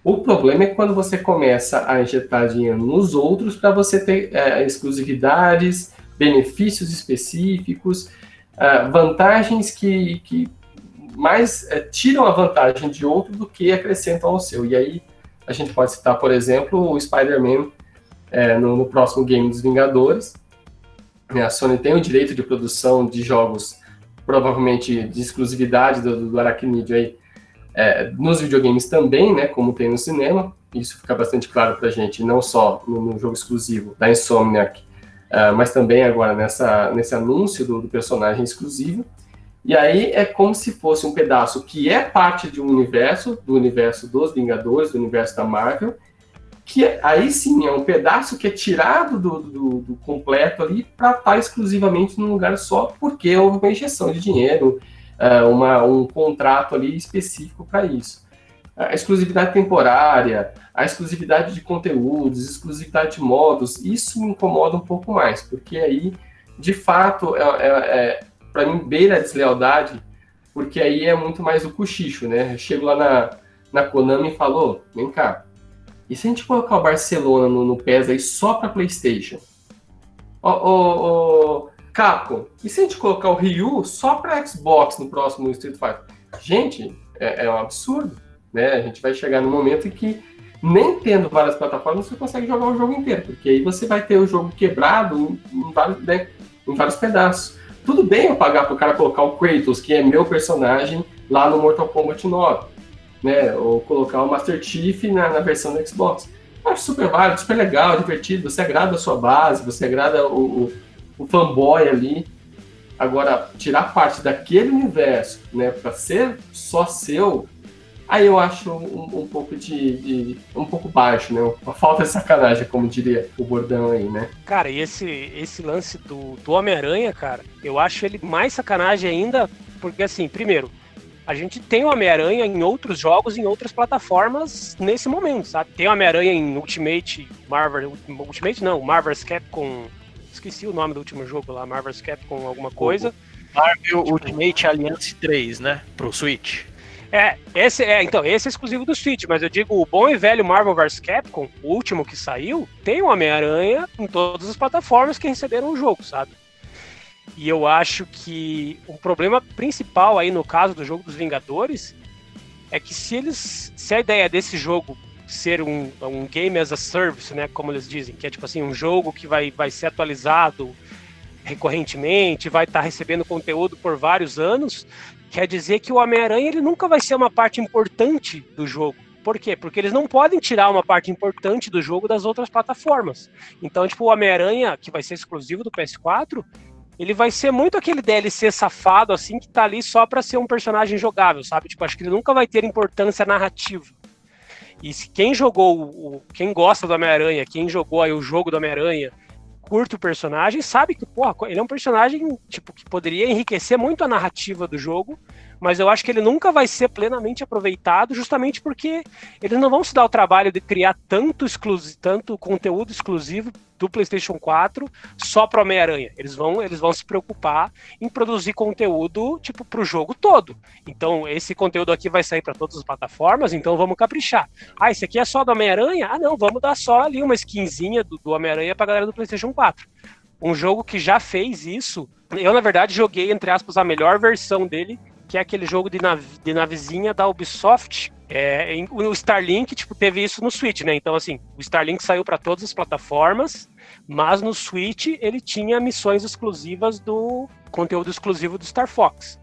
O problema é quando você começa a injetar dinheiro nos outros para você ter é, exclusividades, benefícios específicos, é, vantagens que, que mais é, tiram a vantagem de outro do que acrescentam ao seu. E aí a gente pode citar, por exemplo, o Spider-Man é, no, no, próximo game dos Vingadores. A Sony tem o direito de produção de jogos provavelmente de exclusividade do, do Aracnídeo aí, é, nos videogames também, né, como tem no cinema, isso fica bastante claro para a gente, não só no, no, jogo exclusivo da Insomniac, uh, mas também agora nessa, nesse anúncio do, do, personagem exclusivo. E aí é como se fosse um pedaço que é parte de um universo, do universo dos Vingadores, do universo da Marvel, que aí sim é um pedaço que é tirado do, do, do completo ali para estar tá exclusivamente num lugar só, porque houve uma injeção de dinheiro, uh, uma, um contrato ali específico para isso. A exclusividade temporária, a exclusividade de conteúdos, exclusividade de modos, isso me incomoda um pouco mais, porque aí, de fato, é, é, é para mim, beira a deslealdade, porque aí é muito mais o cochicho, né? Eu chego lá na, na Konami e falo, vem cá, e se a gente colocar o Barcelona no, no PES aí só para PlayStation? Ô, ô, ô, Capcom, e se a gente colocar o Ryu só para Xbox no próximo Street Fighter? Gente, é, é, um absurdo, né? A gente vai chegar no momento em que nem tendo várias plataformas você consegue jogar o jogo inteiro, porque aí você vai ter o jogo quebrado em, em vários, né, em vários pedaços. Tudo bem eu pagar para o cara colocar o Kratos, que é meu personagem, lá no Mortal Kombat 9 né? Ou colocar o Master Chief na, na versão do Xbox. Acho super válido, super legal, divertido. Você agrada a sua base, você agrada o, o, o fanboy ali. Agora, tirar parte daquele universo, né, para ser só seu, aí eu acho um, um pouco de, de, um pouco baixo, né? Uma falta de sacanagem, como diria o bordão aí, né? Cara, e esse esse lance do, do Homem-Aranha, cara, eu acho ele mais sacanagem ainda, porque assim, primeiro, a gente tem o Homem-Aranha em outros jogos, em outras plataformas nesse momento, sabe? Tem o Homem-Aranha em Ultimate Marvel, Ultimate não, Marvel's Capcom, esqueci o nome do último jogo lá, Marvel's Capcom alguma coisa. Marvel Ultimate Alliance 3, né, pro Switch. É, esse é, então, esse é exclusivo do Switch, mas eu digo, o bom e velho Marvel vs Capcom, o último que saiu, tem o Homem-Aranha em todas as plataformas que receberam o jogo, sabe? E eu acho que o problema principal aí no caso do jogo dos Vingadores é que se eles. Se a ideia desse jogo ser um, um game as a service, né? Como eles dizem, que é tipo assim, um jogo que vai, vai ser atualizado recorrentemente, vai estar tá recebendo conteúdo por vários anos, quer dizer que o Homem-Aranha ele nunca vai ser uma parte importante do jogo. Por quê? Porque eles não podem tirar uma parte importante do jogo das outras plataformas. Então, tipo, o Homem-Aranha, que vai ser exclusivo do PS4, ele vai ser muito aquele DLC safado, assim, que tá ali só para ser um personagem jogável, sabe? Tipo, acho que ele nunca vai ter importância narrativa. E se quem jogou, o, quem gosta do Homem-Aranha, quem jogou aí o jogo do Homem-Aranha, curte o personagem, sabe que, porra, ele é um personagem, tipo, que poderia enriquecer muito a narrativa do jogo, mas eu acho que ele nunca vai ser plenamente aproveitado, justamente porque eles não vão se dar o trabalho de criar tanto, tanto conteúdo exclusivo do PlayStation 4 só para Homem-Aranha. Eles vão, eles vão se preocupar em produzir conteúdo tipo para o jogo todo. Então esse conteúdo aqui vai sair para todas as plataformas, então vamos caprichar. Ah, esse aqui é só do Homem-Aranha? Ah, não, vamos dar só ali uma skinzinha do, do Homem-Aranha para galera do PlayStation 4. Um jogo que já fez isso. Eu, na verdade, joguei, entre aspas, a melhor versão dele, que é aquele jogo de, nave, de navezinha da Ubisoft. É, o Starlink, tipo, teve isso no Switch, né? Então, assim, o Starlink saiu para todas as plataformas, mas no Switch ele tinha missões exclusivas do conteúdo exclusivo do Star Fox.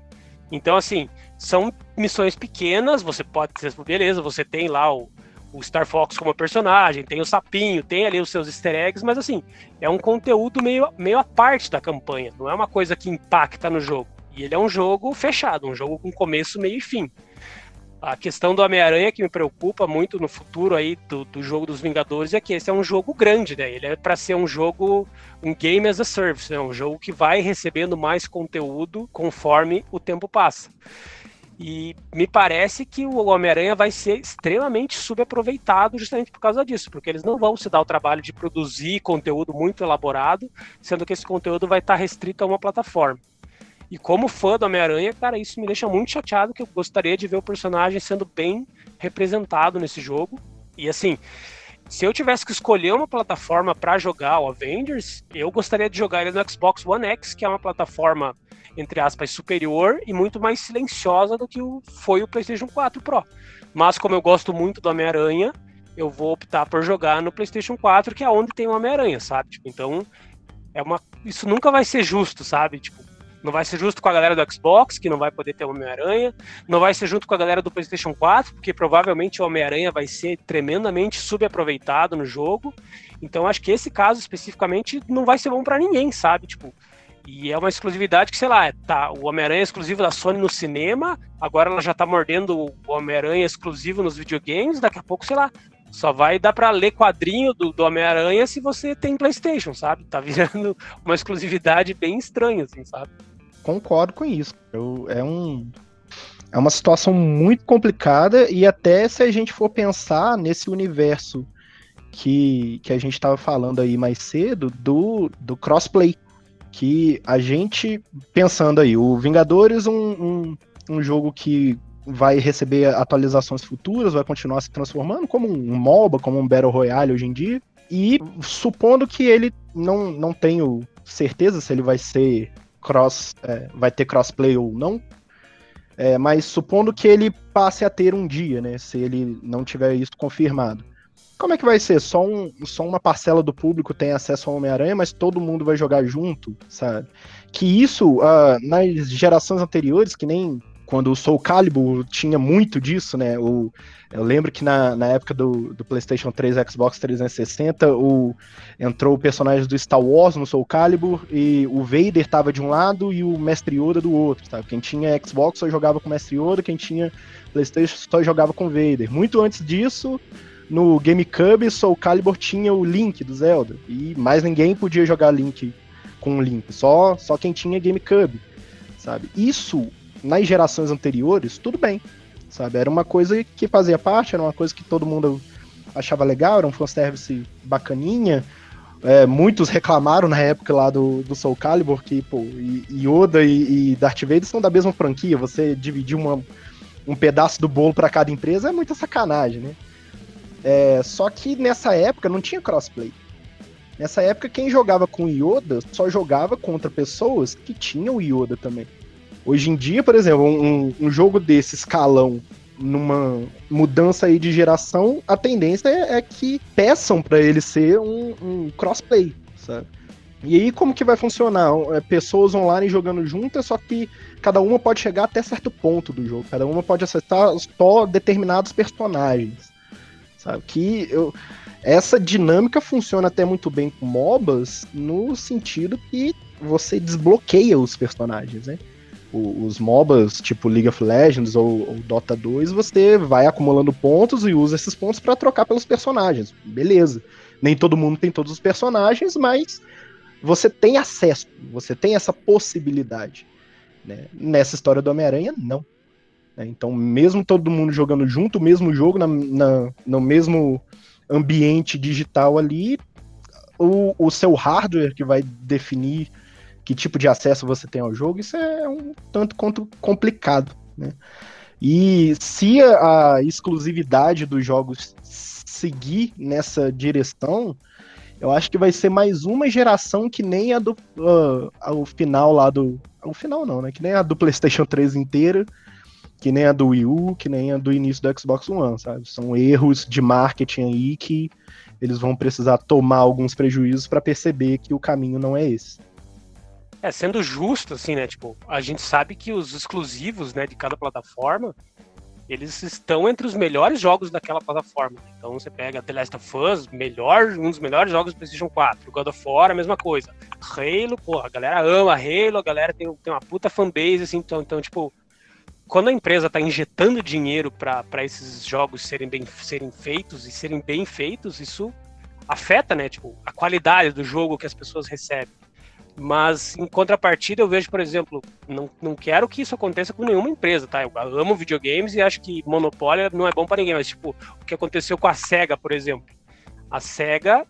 Então, assim, são missões pequenas, você pode dizer, beleza, você tem lá o, o Star Fox como personagem, tem o sapinho, tem ali os seus easter eggs, mas assim, é um conteúdo meio, meio à parte da campanha, não é uma coisa que impacta no jogo. E ele é um jogo fechado, um jogo com começo, meio e fim. A questão do Homem-Aranha que me preocupa muito no futuro aí do, do jogo dos Vingadores é que esse é um jogo grande, né? Ele é para ser um jogo, um game as a service, né? um jogo que vai recebendo mais conteúdo conforme o tempo passa. E me parece que o Homem-Aranha vai ser extremamente subaproveitado justamente por causa disso, porque eles não vão se dar o trabalho de produzir conteúdo muito elaborado, sendo que esse conteúdo vai estar restrito a uma plataforma. E como fã do Homem-Aranha, cara, isso me deixa muito chateado, que eu gostaria de ver o personagem sendo bem representado nesse jogo. E assim, se eu tivesse que escolher uma plataforma para jogar o Avengers, eu gostaria de jogar ele no Xbox One X, que é uma plataforma, entre aspas, superior e muito mais silenciosa do que foi o PlayStation 4 Pro. Mas como eu gosto muito do Homem-Aranha, eu vou optar por jogar no PlayStation 4, que é onde tem o Homem-Aranha, sabe? Tipo, então, é uma isso nunca vai ser justo, sabe? Tipo, não vai ser justo com a galera do Xbox, que não vai poder ter o Homem-Aranha. Não vai ser junto com a galera do PlayStation 4, porque provavelmente o Homem-Aranha vai ser tremendamente subaproveitado no jogo. Então acho que esse caso especificamente não vai ser bom para ninguém, sabe? Tipo, e é uma exclusividade que, sei lá, tá, o Homem-Aranha é exclusivo da Sony no cinema, agora ela já tá mordendo o Homem-Aranha exclusivo nos videogames, daqui a pouco, sei lá, só vai dar para ler quadrinho do, do Homem-Aranha se você tem PlayStation, sabe? Tá virando uma exclusividade bem estranha, assim, sabe? Concordo com isso. Eu, é um é uma situação muito complicada e até se a gente for pensar nesse universo que, que a gente estava falando aí mais cedo do, do crossplay, que a gente pensando aí, o Vingadores um, um, um jogo que vai receber atualizações futuras, vai continuar se transformando como um MOBA, como um Battle Royale hoje em dia, e supondo que ele não, não tenho certeza se ele vai ser cross, é, vai ter crossplay ou não. É, mas supondo que ele passe a ter um dia, né? Se ele não tiver isso confirmado. Como é que vai ser? Só, um, só uma parcela do público tem acesso ao Homem-Aranha, mas todo mundo vai jogar junto, sabe? Que isso, uh, nas gerações anteriores, que nem quando o Soul Calibur tinha muito disso, né? O, eu lembro que na, na época do, do PlayStation 3 e Xbox 360, o, entrou o personagem do Star Wars no Soul Calibur e o Vader tava de um lado e o Mestre Yoda do outro, sabe? Quem tinha Xbox só jogava com o Mestre Yoda, quem tinha PlayStation só jogava com o Vader. Muito antes disso, no GameCube, Soul Calibur tinha o Link do Zelda e mais ninguém podia jogar Link com o Link, só, só quem tinha GameCube, sabe? Isso nas gerações anteriores, tudo bem, sabe? Era uma coisa que fazia parte, era uma coisa que todo mundo achava legal, era um fanservice bacaninha. É, muitos reclamaram na época lá do, do Soul Calibur que, pô, Yoda e, e Darth Vader são da mesma franquia, você dividir uma, um pedaço do bolo para cada empresa é muita sacanagem, né? É, só que nessa época não tinha crossplay. Nessa época, quem jogava com Yoda só jogava contra pessoas que tinham Yoda também. Hoje em dia, por exemplo, um, um jogo desse escalão numa mudança aí de geração, a tendência é, é que peçam para ele ser um, um, crossplay, sabe? E aí como que vai funcionar? É, pessoas online jogando juntas, só que cada uma pode chegar até certo ponto do jogo, cada uma pode acessar só determinados personagens, sabe? Que eu, essa dinâmica funciona até muito bem com MOBAs no sentido que você desbloqueia os personagens, né? Os MOBAs, tipo League of Legends ou, ou, Dota 2, você vai acumulando pontos e usa esses pontos para trocar pelos personagens. Beleza. Nem todo mundo tem todos os personagens, mas você tem acesso, você tem essa possibilidade. Né? Nessa história do Homem-Aranha, não. Né? Então, mesmo todo mundo jogando junto, o mesmo jogo, na, na, no mesmo ambiente digital ali, o, o seu hardware que vai definir que tipo de acesso você tem ao jogo, isso é um tanto quanto complicado, né? E se a exclusividade dos jogos seguir nessa direção, eu acho que vai ser mais uma geração que nem a do uh, ao final lá do, ao final não, né? Que nem a do PlayStation 3 inteira, que nem a do Wii U, que nem a do início do Xbox One, sabe? São erros de marketing aí que eles vão precisar tomar alguns prejuízos para perceber que o caminho não é esse. É, sendo justo, assim, né? Tipo, a gente sabe que os exclusivos, né, de cada plataforma, eles estão entre os melhores jogos daquela plataforma. Então você pega The Last of Us, melhor, um dos melhores jogos do PlayStation 4. God of War, a mesma coisa. Halo, pô, a galera ama Halo, a galera tem, tem uma puta fanbase, assim, então, então tipo, quando a empresa tá injetando dinheiro para esses jogos serem bem serem feitos e serem bem feitos, isso afeta, né, tipo, a qualidade do jogo que as pessoas recebem. Mas, em contrapartida, eu vejo, por exemplo, não, não quero que isso aconteça com nenhuma empresa, tá? Eu amo videogames e acho que monopólio não é bom para ninguém, mas, tipo, o que aconteceu com a SEGA, por exemplo. A SEGA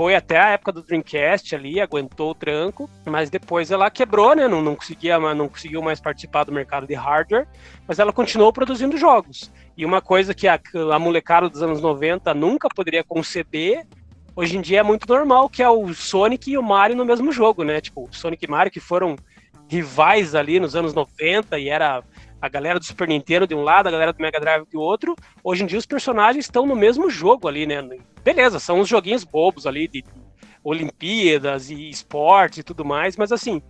foi até a época do Dreamcast ali, aguentou o tranco, mas depois ela quebrou, né? Não, não, conseguia, não conseguiu mais participar do mercado de hardware, mas ela continuou produzindo jogos. E uma coisa que a, a molecada dos anos 90 nunca poderia conceber hoje em dia é muito normal que é o Sonic e o Mario no mesmo jogo, né? Tipo, Sonic e Mario que foram rivais ali nos anos 90 e era a galera do Super Nintendo de um lado, a galera do Mega Drive do outro. Hoje em dia os personagens estão no mesmo jogo ali, né? Beleza, são uns joguinhos bobos ali de Olimpíadas e esportes e tudo mais, mas assim,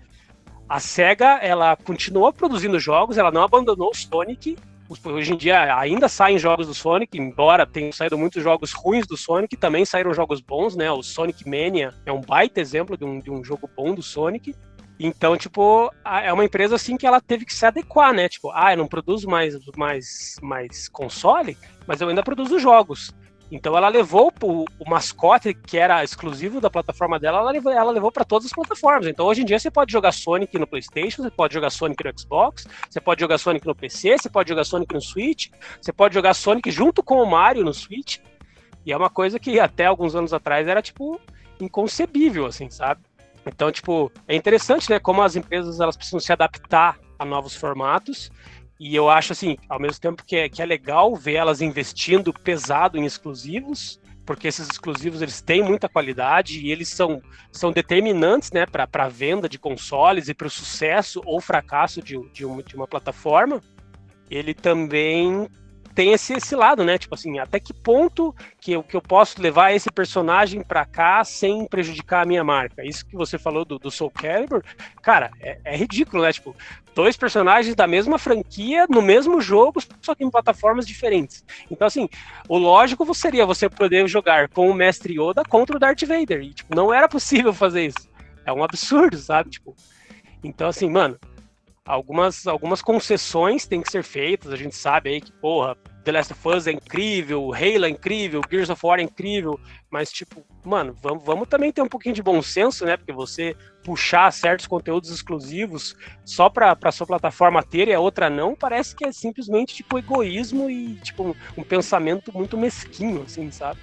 a SEGA, ela continuou produzindo jogos, ela não abandonou o Sonic, Hoje em dia ainda saem jogos do Sonic, embora tenham saído muitos jogos ruins do Sonic, também saíram jogos bons, né? O Sonic Mania é um baita exemplo de um, de um jogo bom do Sonic. Então, tipo, é uma empresa assim que ela teve que se adequar, né? Tipo, ah, eu não produzo mais, mais, mais console, mas eu ainda produzo jogos. Então ela levou o, o, mascote que era exclusivo da plataforma dela, ela levou, ela levou para todas as plataformas. Então hoje em dia você pode jogar Sonic no PlayStation, você pode jogar Sonic no Xbox, você pode jogar Sonic no PC, você pode jogar Sonic no Switch, você pode jogar Sonic junto com o Mario no Switch. E é uma coisa que até alguns anos atrás era tipo inconcebível, assim, sabe? Então, tipo, é interessante, né, como as empresas elas precisam se adaptar a novos formatos e eu acho assim, ao mesmo tempo que é, que é legal ver elas investindo pesado em exclusivos, porque esses exclusivos eles têm muita qualidade e eles são, são determinantes né, para a venda de consoles e para o sucesso ou fracasso de, de, uma, de uma plataforma. Ele também tem esse, esse lado, né? Tipo assim, até que ponto que eu, que eu posso levar esse personagem para cá sem prejudicar a minha marca? Isso que você falou do, do Soul Calibur, cara, é, é, ridículo, né? Tipo, dois personagens da mesma franquia no mesmo jogo, só que em plataformas diferentes. Então, assim, o lógico seria você poder jogar com o Mestre Yoda contra o Darth Vader. E, tipo, não era possível fazer isso. É um absurdo, sabe? Tipo, então, assim, mano, algumas, algumas concessões têm que ser feitas. A gente sabe aí que, porra, The Last of Us é incrível, Halo é incrível, Gears of War é incrível, mas, tipo, mano, vamos, vamos também ter um pouquinho de bom senso, né? Porque você puxar certos conteúdos exclusivos só pra, pra sua plataforma ter e a outra não, parece que é simplesmente, tipo, egoísmo e, tipo, um, um pensamento muito mesquinho, assim, sabe?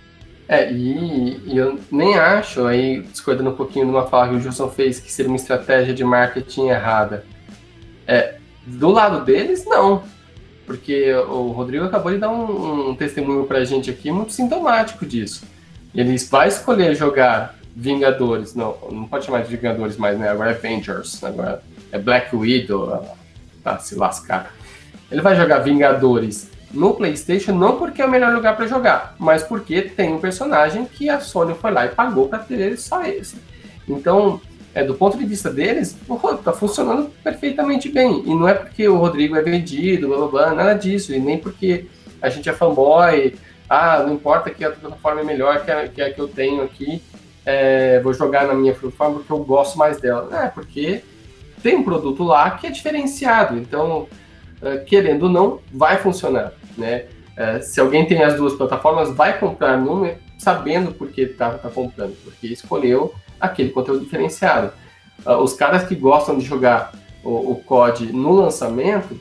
É, e, e, eu nem acho, aí discordando um pouquinho de uma fala que o Gilson fez, que seria uma estratégia de marketing errada é, do lado deles, não. Porque o Rodrigo acabou de dar um, um testemunho pra gente aqui muito sintomático disso. Ele vai escolher jogar Vingadores, não, não pode chamar de Vingadores mais, né? Agora é Avengers, agora é Black Widow, tá se lascar. Ele vai jogar Vingadores no PlayStation não porque é o melhor lugar para jogar, mas porque tem um personagem que a Sony foi lá e pagou para ter só esse. Então, é, do ponto de vista deles, está funcionando perfeitamente bem. E não é porque o Rodrigo é vendido, blá, blá, blá, nada disso. E nem porque a gente é fanboy, ah, não importa que a plataforma é melhor que a que, a que eu tenho aqui. é, vou jogar na minha plataforma porque eu gosto mais dela. É, porque tem um produto lá que é diferenciado, então, é, querendo ou não, vai funcionar, né? É, se alguém tem as duas plataformas, vai comprar numa sabendo por que está tá comprando, porque escolheu aquele conteúdo diferenciado. Uh, os caras que gostam de jogar o, o COD no lançamento,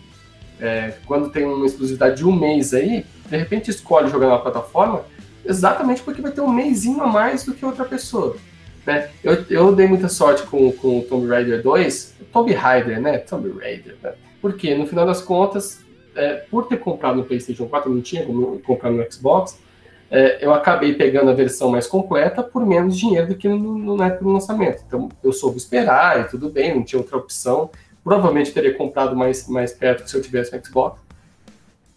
é, quando tem uma exclusividade de um mês aí, de repente escolhe jogar na plataforma exatamente porque vai ter um mêsinho a mais do que outra pessoa. Né? Eu, eu dei muita sorte com, com o Tomb Raider 2, Tomb Raider, né? Tomb Raider, né? Porque no final das contas, é, por ter comprado no PlayStation 4, não tinha como comprar no Xbox, é, eu acabei pegando a versão mais completa por menos dinheiro do que no, no, na época do lançamento. Então eu soube esperar e tudo bem, não tinha outra opção. Provavelmente teria comprado mais, mais perto se eu tivesse um Xbox.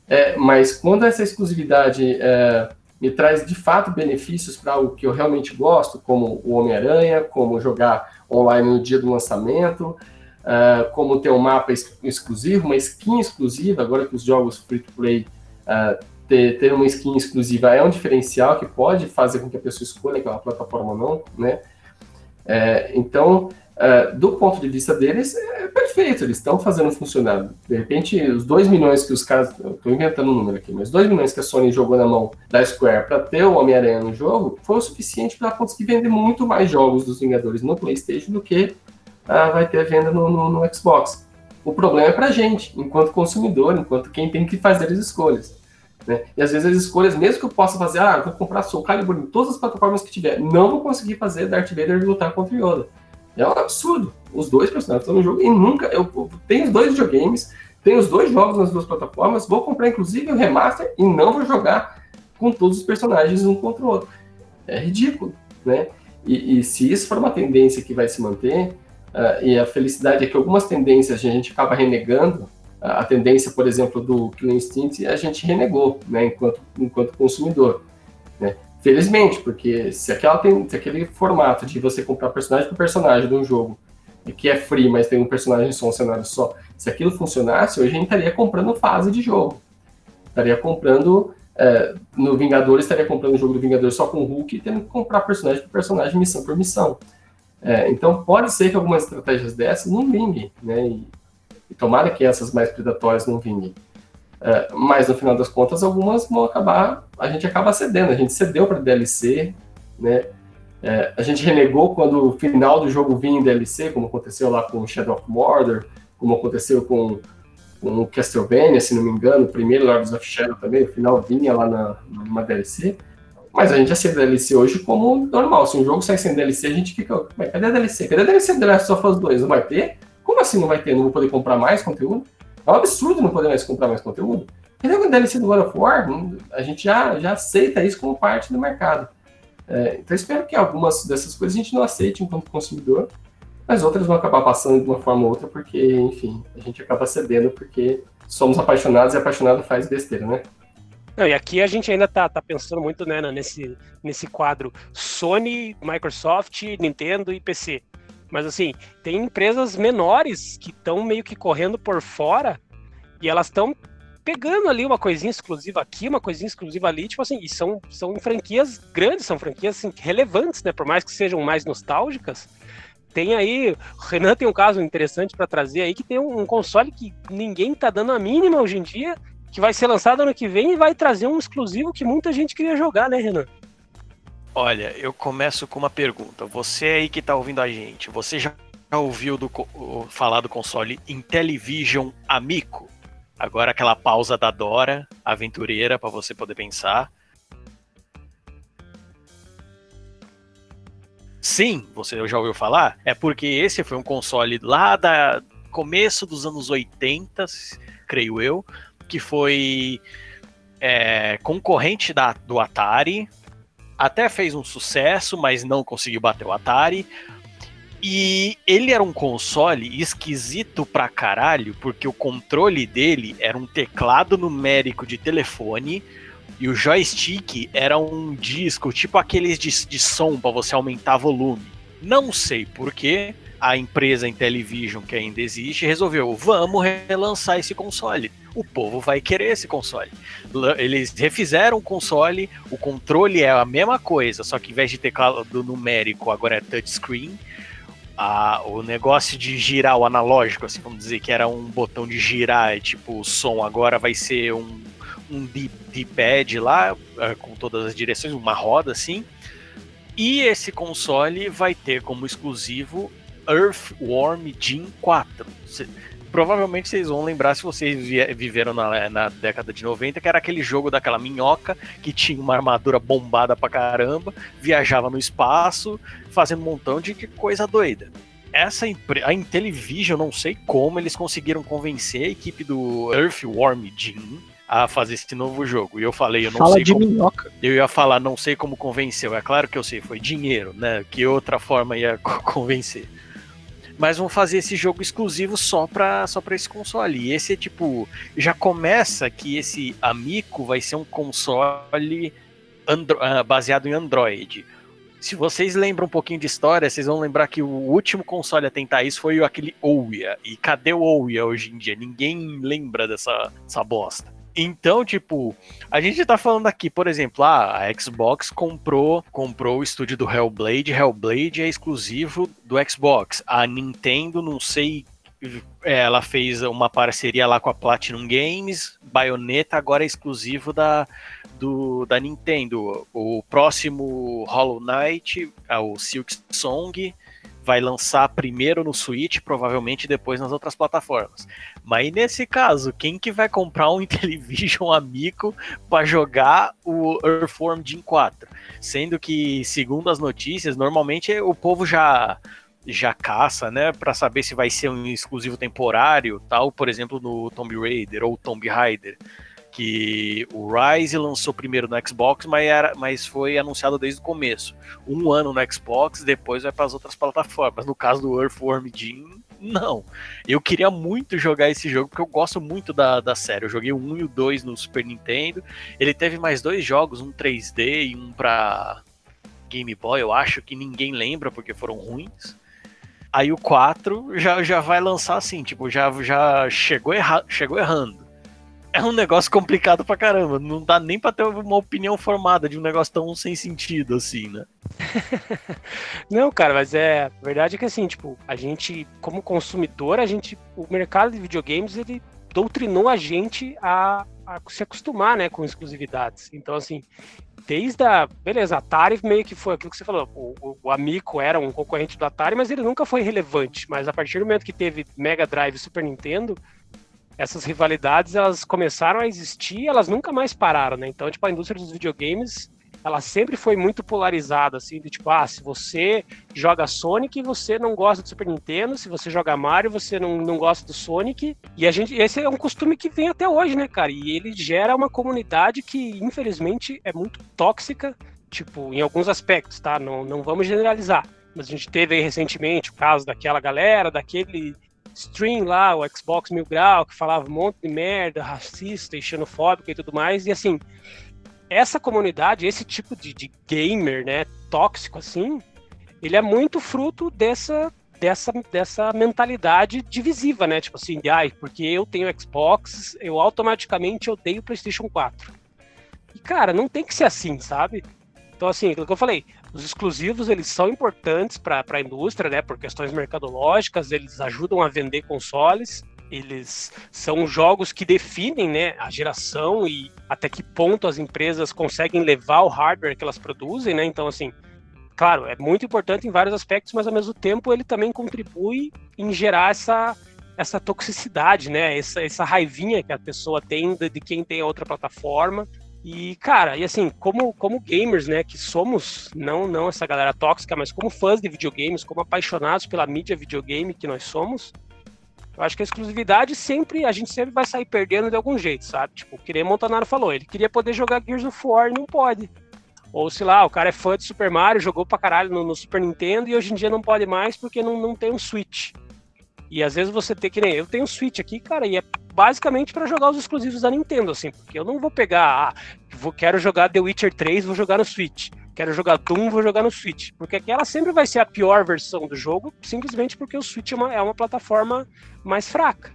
É, mas quando essa exclusividade é, me traz de fato benefícios para o que eu realmente gosto, como o Homem-Aranha, como jogar online no dia do lançamento, uh, como ter um mapa ex exclusivo, uma skin exclusiva, agora que os jogos free to play uh, ter, ter uma skin exclusiva é um diferencial que pode fazer com que a pessoa escolha aquela plataforma ou não, né? É, então, uh, do ponto de vista deles, é perfeito, eles estão fazendo funcionar. De repente, os 2 milhões que os caras, estou inventando um número aqui, mas 2 milhões que a Sony jogou na mão da Square para ter o Homem-Aranha no jogo, foi o suficiente para conseguir vender muito mais jogos dos Vingadores no PlayStation do que uh, vai ter venda no, no, no Xbox. O problema é para a gente, enquanto consumidor, enquanto quem tem que fazer as escolhas. Né? E às vezes as escolhas, mesmo que eu possa fazer, ah, vou comprar Soul Calibur em todas as plataformas que tiver, não vou conseguir fazer Darth Vader lutar contra Yoda. É um absurdo. Os dois personagens estão no jogo e nunca. Eu, tenho os dois videogames, tenho os dois jogos nas duas plataformas, vou comprar inclusive o remaster e não vou jogar com todos os personagens um contra o outro. É ridículo, né? E, e se isso for uma tendência que vai se manter, uh, e a felicidade é que algumas tendências a gente acaba renegando, a tendência, por exemplo, do Killer Instinct, a gente renegou, né, enquanto, enquanto consumidor. Né? Felizmente, porque se, aquela tem, se aquele formato de você comprar personagem por personagem de um jogo, que é free, mas tem um personagem só, um cenário só, se aquilo funcionasse, hoje a gente estaria comprando fase de jogo. Estaria comprando. É, no Vingadores, estaria comprando o jogo do Vingador só com o Hulk e tendo que comprar personagem por personagem, missão por missão. É, então, pode ser que algumas estratégias dessas não vinguem, né? E, e tomara que essas mais predatórias não vinguem. É, mas no final das contas, algumas vão acabar, a gente acaba cedendo. A gente cedeu para DLC, né? É, a gente renegou quando o final do jogo vinha em DLC, como aconteceu lá com Shadow of Mordor, como aconteceu com, com Castlevania, se não me engano, o primeiro Lords of Shadow também, o final vinha lá na, numa DLC. Mas a gente aceita DLC hoje como normal. Se um jogo sai sem DLC, a gente fica. Cadê a DLC? Cadê a DLC do Last of Us 2? Não vai ter? Como assim não vai ter? Não vou poder comprar mais conteúdo? É um absurdo não poder mais comprar mais conteúdo. Cadê o DLC do God of War? A gente já, já aceita isso como parte do mercado. É, então espero que algumas dessas coisas a gente não aceite enquanto consumidor, mas outras vão acabar passando de uma forma ou outra, porque, enfim, a gente acaba cedendo porque somos apaixonados e apaixonado faz besteira, né? Não, e aqui a gente ainda tá, tá pensando muito né, nesse, nesse quadro Sony, Microsoft, Nintendo e PC. Mas assim, tem empresas menores que estão meio que correndo por fora e elas estão pegando ali uma coisinha exclusiva aqui, uma coisinha exclusiva ali, tipo assim, e são, são franquias grandes, são franquias assim, relevantes, né? Por mais que sejam mais nostálgicas. Tem aí, o Renan tem um caso interessante para trazer aí, que tem um, um, console que ninguém tá dando a mínima hoje em dia, que vai ser lançado ano que vem e vai trazer um exclusivo que muita gente queria jogar, né, Renan? Olha, eu começo com uma pergunta. Você aí que está ouvindo a gente, você já ouviu do, falar do console Intellivision Amico? Agora aquela pausa da Dora, aventureira, para você poder pensar. Sim, você já ouviu falar? É porque esse foi um console lá da começo dos anos 80, creio eu, que foi é, concorrente da, do Atari, até fez um sucesso, mas não conseguiu bater o Atari. E ele era um console esquisito pra caralho, porque o controle dele era um teclado numérico de telefone e o joystick era um disco, tipo aqueles de, de som para você aumentar volume. Não sei porquê, a empresa Intellivision, que ainda existe, resolveu: vamos relançar esse console o povo vai querer esse console. Eles refizeram o console, o controle é a mesma coisa, só que em vez de teclado numérico, agora é touchscreen. O negócio de girar o analógico, assim, vamos dizer que era um botão de girar, é tipo o som, agora vai ser um, um D-pad lá, é, com todas as direções, uma roda assim. E esse console vai ter como exclusivo Earthworm Jim 4 provavelmente vocês vão lembrar se vocês viveram na, na, década de 90, que era aquele jogo daquela minhoca que tinha uma armadura bombada pra caramba, viajava no espaço, fazendo um montão de coisa doida. Essa a Intellivision, não sei como eles conseguiram convencer a equipe do Earthworm Jim a fazer esse novo jogo. E eu falei, eu não Fala sei de como. Minhoca. Eu ia falar, não sei como convenceu. É claro que eu sei, foi dinheiro, né? Que outra forma ia convencer mas vão fazer esse jogo exclusivo só para só pra esse console. E esse é tipo. Já começa que esse Amico vai ser um console andro, uh, baseado em Android. Se vocês lembram um pouquinho de história, vocês vão lembrar que o último console a tentar isso foi aquele Ouya. E cadê o Ouya hoje em dia? Ninguém lembra dessa, dessa bosta. Então, tipo, a gente tá falando aqui, por exemplo, ah, a Xbox comprou, comprou o estúdio do Hellblade, Hellblade é exclusivo do Xbox. A Nintendo, não sei, é, ela fez uma parceria lá com a Platinum Games, Bayonetta agora é exclusivo da, do, da Nintendo. O próximo Hollow Knight, é o Silk Song, vai lançar primeiro no Switch, provavelmente depois nas outras plataformas. Mas nesse caso, quem que vai comprar um Intellivision amigo para jogar o Earthworm Jim 4? Sendo que, segundo as notícias, normalmente o povo já já caça, né, para saber se vai ser um exclusivo temporário, tal, por exemplo, no Tomb Raider ou Tomb Raider que o Rise lançou primeiro no Xbox, mas, era, mas foi anunciado desde o começo. Um ano no Xbox, depois vai para as outras plataformas. No caso do Earthworm Jim, não. Eu queria muito jogar esse jogo, porque eu gosto muito da, da série. Eu joguei o 1 e o 2 no Super Nintendo. Ele teve mais dois jogos, um 3D e um para Game Boy, eu acho que ninguém lembra porque foram ruins. Aí o 4 já, já vai lançar assim, tipo, já, já chegou, erra, chegou errando é um negócio complicado pra caramba. Não dá nem pra ter uma opinião formada de um negócio tão sem sentido assim, né? Não, cara, mas é. A verdade é que assim, tipo, a gente, como consumidor, a gente. O mercado de videogames, ele doutrinou a gente a, a se acostumar, né, com exclusividades. Então, assim, desde a. Beleza, Atari meio que foi aquilo que você falou. O, o, Amico era um concorrente do Atari, mas ele nunca foi relevante. Mas a partir do momento que teve Mega Drive e Super Nintendo essas rivalidades elas começaram a existir, elas nunca mais pararam, né? Então, tipo, a indústria dos videogames, ela sempre foi muito polarizada, assim, de tipo, ah, se você joga Sonic, você não gosta do Super Nintendo, se você joga Mario, você não, não gosta do Sonic. E a gente, esse é um costume que vem até hoje, né, cara? E ele gera uma comunidade que, infelizmente, é muito tóxica, tipo, em alguns aspectos, tá? Não, não vamos generalizar. Mas a gente teve aí recentemente o caso daquela galera, daquele stream lá, o Xbox Mil Grau, que falava um monte de merda, racista e xenofóbica e tudo mais. E assim, essa comunidade, esse tipo de, de gamer, né, tóxico assim, ele é muito fruto dessa dessa, dessa mentalidade divisiva, né? Tipo assim, ai, porque eu tenho Xbox, eu automaticamente odeio PlayStation 4. E cara, não tem que ser assim, sabe? Então assim, aquilo que eu falei, os exclusivos eles são importantes para a indústria, né? Por questões mercadológicas, eles ajudam a vender consoles. Eles são jogos que definem né, a geração e até que ponto as empresas conseguem levar o hardware que elas produzem, né? Então, assim, claro, é muito importante em vários aspectos, mas ao mesmo tempo ele também contribui em gerar essa, essa toxicidade, né? Essa, essa raivinha que a pessoa tem de, de quem tem a outra plataforma. E, cara, e assim, como, como gamers, né, que somos, não, não essa galera tóxica, mas como fãs de videogames, como apaixonados pela mídia videogame que nós somos, eu acho que a exclusividade sempre, a gente sempre vai sair perdendo de algum jeito, sabe? Tipo, o que Montanaro falou, ele queria poder jogar Gears of War e não pode. Ou, sei lá, o cara é fã de Super Mario, jogou pra caralho no, no Super Nintendo e hoje em dia não pode mais porque não, não tem um Switch. E às vezes você tem que nem eu tenho um Switch aqui, cara, e é basicamente para jogar os exclusivos da Nintendo, assim, porque eu não vou pegar, ah, vou, quero jogar The Witcher 3, vou jogar no Switch. Quero jogar Doom, vou jogar no Switch. Porque aquela sempre vai ser a pior versão do jogo, simplesmente porque o Switch é uma, é uma plataforma mais fraca.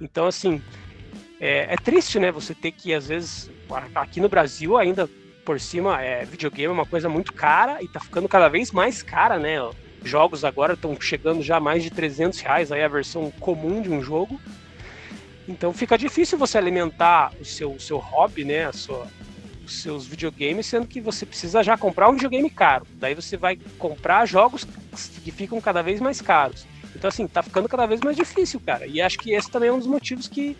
Então, assim, é, é, triste, né? Você ter que, às vezes, aqui no Brasil ainda por cima, é, videogame é uma coisa muito cara e tá ficando cada vez mais cara, né? Jogos agora estão chegando já a mais de 300 reais, aí a versão comum de um jogo. Então fica difícil você alimentar o seu, o seu hobby, né? Sua, os seus videogames, sendo que você precisa já comprar um videogame caro. Daí você vai comprar jogos que ficam cada vez mais caros. Então, assim, tá ficando cada vez mais difícil, cara. E acho que esse também é um dos motivos que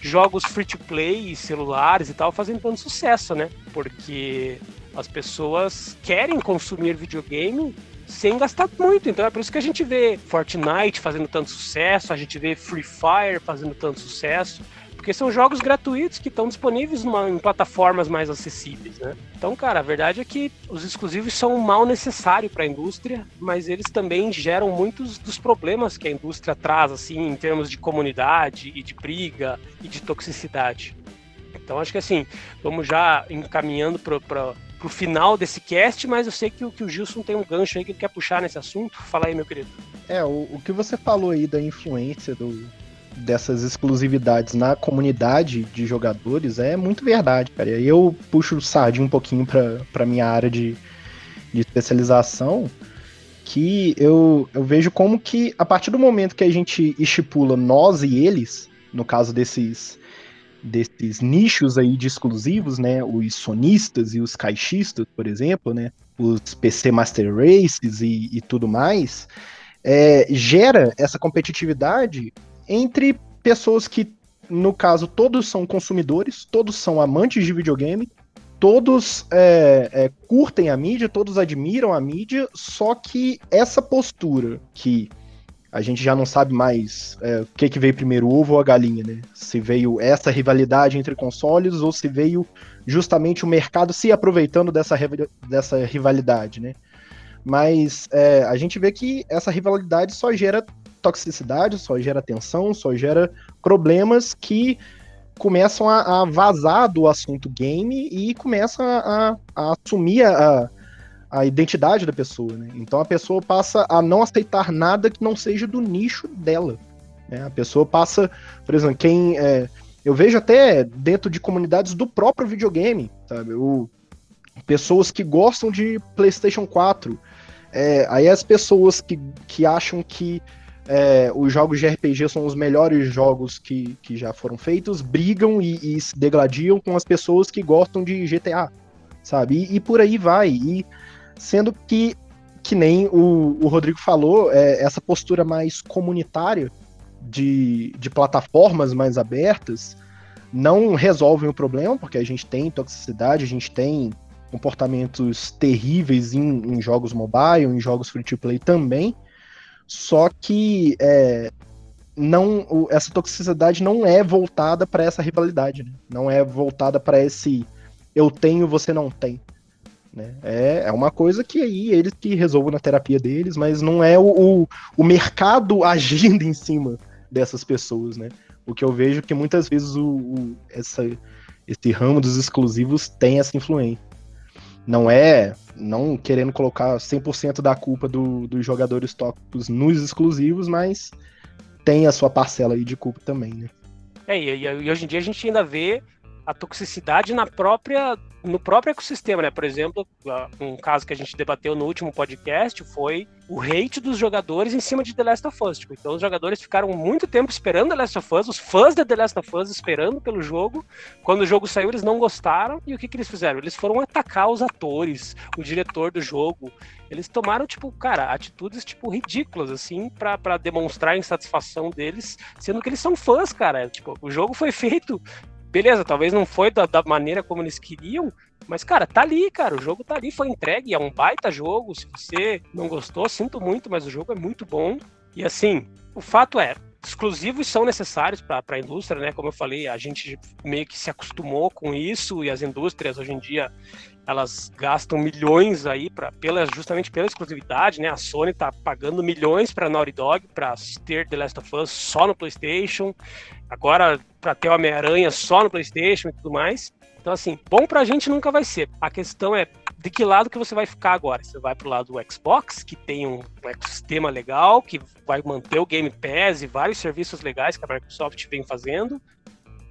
jogos free to play, celulares e tal, fazem tanto sucesso, né? Porque as pessoas querem consumir videogame sem gastar muito. Então é por isso que a gente vê Fortnite fazendo tanto sucesso, a gente vê Free Fire fazendo tanto sucesso. Porque são jogos gratuitos que estão disponíveis numa, em plataformas mais acessíveis, né? Então, cara, a verdade é que os exclusivos são um mal necessário para a indústria, mas eles também geram muitos dos problemas que a indústria traz, assim, em termos de comunidade e de briga e de toxicidade. Então, acho que assim, vamos já encaminhando para pro final desse cast, mas eu sei que, que o Gilson tem um gancho aí que ele quer puxar nesse assunto. Fala aí, meu querido. É, o, o que você falou aí da influência do, dessas exclusividades na comunidade de jogadores é muito verdade, cara. Eu puxo o sardinho um pouquinho para minha área de, de especialização, que eu, eu vejo como que a partir do momento que a gente estipula nós e eles, no caso desses desses nichos aí de exclusivos, né, os sonistas e os caixistas, por exemplo, né, os PC Master Races e, e tudo mais, é, gera essa competitividade entre pessoas que, no caso, todos são consumidores, todos são amantes de videogame, todos é, é, curtem a mídia, todos admiram a mídia, só que essa postura que a gente já não sabe mais é, o que, que veio primeiro, o ovo ou a galinha, né? Se veio essa rivalidade entre consoles ou se veio justamente o mercado se aproveitando dessa, dessa rivalidade, né? Mas é, a gente vê que essa rivalidade só gera toxicidade, só gera tensão, só gera problemas que começam a, a vazar do assunto game e começam a, a assumir a, a identidade da pessoa, né? Então a pessoa passa a não aceitar nada que não seja do nicho dela. Né? A pessoa passa, por exemplo, quem. É, eu vejo até dentro de comunidades do próprio videogame, sabe? O, pessoas que gostam de PlayStation 4. É, aí as pessoas que, que acham que é, os jogos de RPG são os melhores jogos que, que já foram feitos, brigam e, e se degladiam com as pessoas que gostam de GTA, sabe? E, e, por aí vai. E sendo que, que nem o, o Rodrigo falou, é, essa postura mais comunitária de, de plataformas mais abertas não resolvem o problema, porque a gente tem toxicidade, a gente tem comportamentos terríveis em, em jogos mobile, em jogos free to play também. Só que é, não, essa toxicidade não é voltada para essa rivalidade, né? não é voltada para esse eu tenho, você não tem. Né? É, é uma coisa que aí eles que resolvam na terapia deles, mas não é o, o, o mercado agindo em cima dessas pessoas, né? O que eu vejo que muitas vezes o, o, essa, esse ramo dos exclusivos tem essa influência. Não é não querendo colocar 100% da culpa do, dos jogadores tóxicos nos exclusivos, mas tem a sua parcela aí de culpa também, né? É, e, e hoje em dia a gente ainda vê a toxicidade na própria no próprio ecossistema, né? Por exemplo, um caso que a gente debateu no último podcast foi o hate dos jogadores em cima de The Last of Us. Tipo, então os jogadores ficaram muito tempo esperando The Last of Us, os fãs de The Last of Us esperando pelo jogo. Quando o jogo saiu, eles não gostaram. E o que, que eles fizeram? Eles foram atacar os atores, o diretor do jogo. Eles tomaram, tipo, cara, atitudes, tipo, ridículas, assim, para demonstrar a insatisfação deles, sendo que eles são fãs, cara. Tipo, o jogo foi feito beleza, talvez não foi da, da, maneira como eles queriam, mas, cara, tá ali, cara. O jogo tá ali, foi entregue. É um baita jogo. Se você não gostou, sinto muito, mas o jogo é muito bom. E assim, o fato é, exclusivos são necessários para a indústria, né? Como eu falei, a gente meio que se acostumou com isso e as indústrias hoje em dia elas gastam milhões aí para pela justamente pela exclusividade, né? A Sony tá pagando milhões para Naughty Dog para ter The Last of Us só no PlayStation. Agora para ter Homem-Aranha só no PlayStation e tudo mais. Então assim, bom pra gente nunca vai ser. A questão é de que lado que você vai ficar agora? Você vai pro lado do Xbox, que tem um ecossistema legal, que vai manter o Game Pass e vários serviços legais que a Microsoft vem fazendo,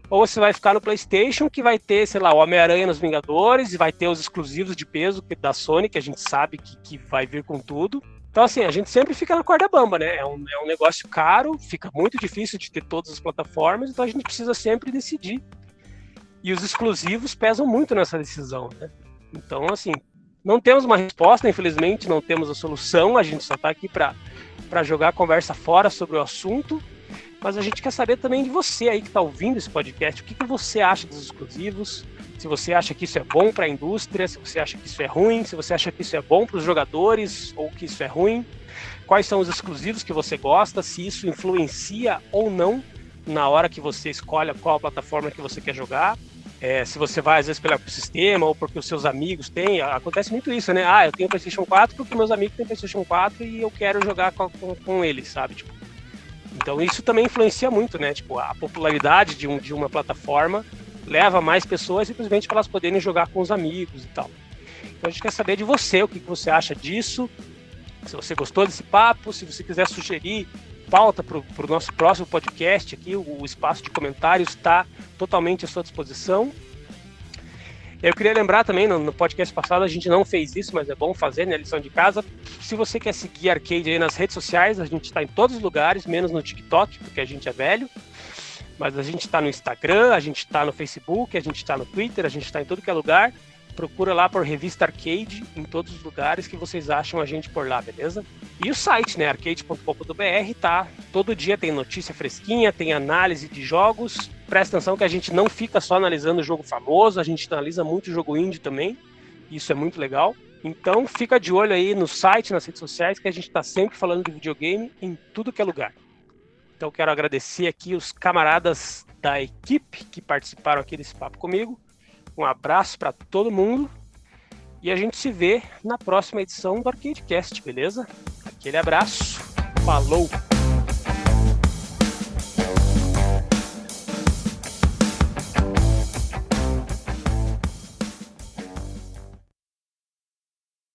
ou você vai ficar no PlayStation, que vai ter, sei lá, o Homem-Aranha nos Vingadores, e vai ter os exclusivos de peso da Sony, que a gente sabe que, que vai vir com tudo. Então, assim, a gente sempre fica na corda bamba, né? É um, é um negócio caro, fica muito difícil de ter todas as plataformas, então a gente precisa sempre decidir. E os exclusivos pesam muito nessa decisão, né? Então, assim, não temos uma resposta, infelizmente, não temos a solução, a gente só está aqui para jogar a conversa fora sobre o assunto mas a gente quer saber também de você aí que está ouvindo esse podcast. O que, que você acha dos exclusivos? Se você acha que isso é bom para a indústria, se você acha que isso é ruim, se você acha que isso é bom para os jogadores ou que isso é ruim. Quais são os exclusivos que você gosta, se isso influencia ou não na hora que você escolhe qual plataforma que você quer jogar. É, se você vai, às vezes, pelo sistema ou porque os seus amigos têm. Acontece muito isso, né? Ah, eu tenho PlayStation 4 porque meus amigos têm PlayStation 4 e eu quero jogar com, com, com eles, sabe? Tipo, então isso também influencia muito, né? Tipo, a popularidade de, um, de uma plataforma leva mais pessoas simplesmente para elas poderem jogar com os amigos e tal. Então a gente quer saber de você, o que, que você acha disso, se você gostou desse papo, se você quiser sugerir pauta para o nosso próximo podcast aqui, o, o espaço de comentários está totalmente à sua disposição. Eu queria lembrar também, no, no, podcast passado a gente não fez isso, mas é bom fazer, né? Lição de casa. Se você quer seguir Arcade aí nas redes sociais, a gente está em todos os lugares, menos no TikTok, porque a gente é velho. Mas a gente está no Instagram, a gente está no Facebook, a gente está no Twitter, a gente está em todo que é lugar. Procura lá por Revista Arcade em todos os lugares que vocês acham a gente por lá, beleza? E o site, né, arcade.com.br, tá? Todo dia tem notícia fresquinha, tem análise de jogos. Presta atenção que a gente não fica só analisando o jogo famoso, a gente analisa muito jogo indie também. Isso é muito legal. Então fica de olho aí no site, nas redes sociais, que a gente está sempre falando de videogame em tudo que é lugar. Então quero agradecer aqui os camaradas da equipe que participaram aqui desse papo comigo. Um abraço para todo mundo e a gente se vê na próxima edição do ArcadeCast, beleza? Aquele abraço, falou!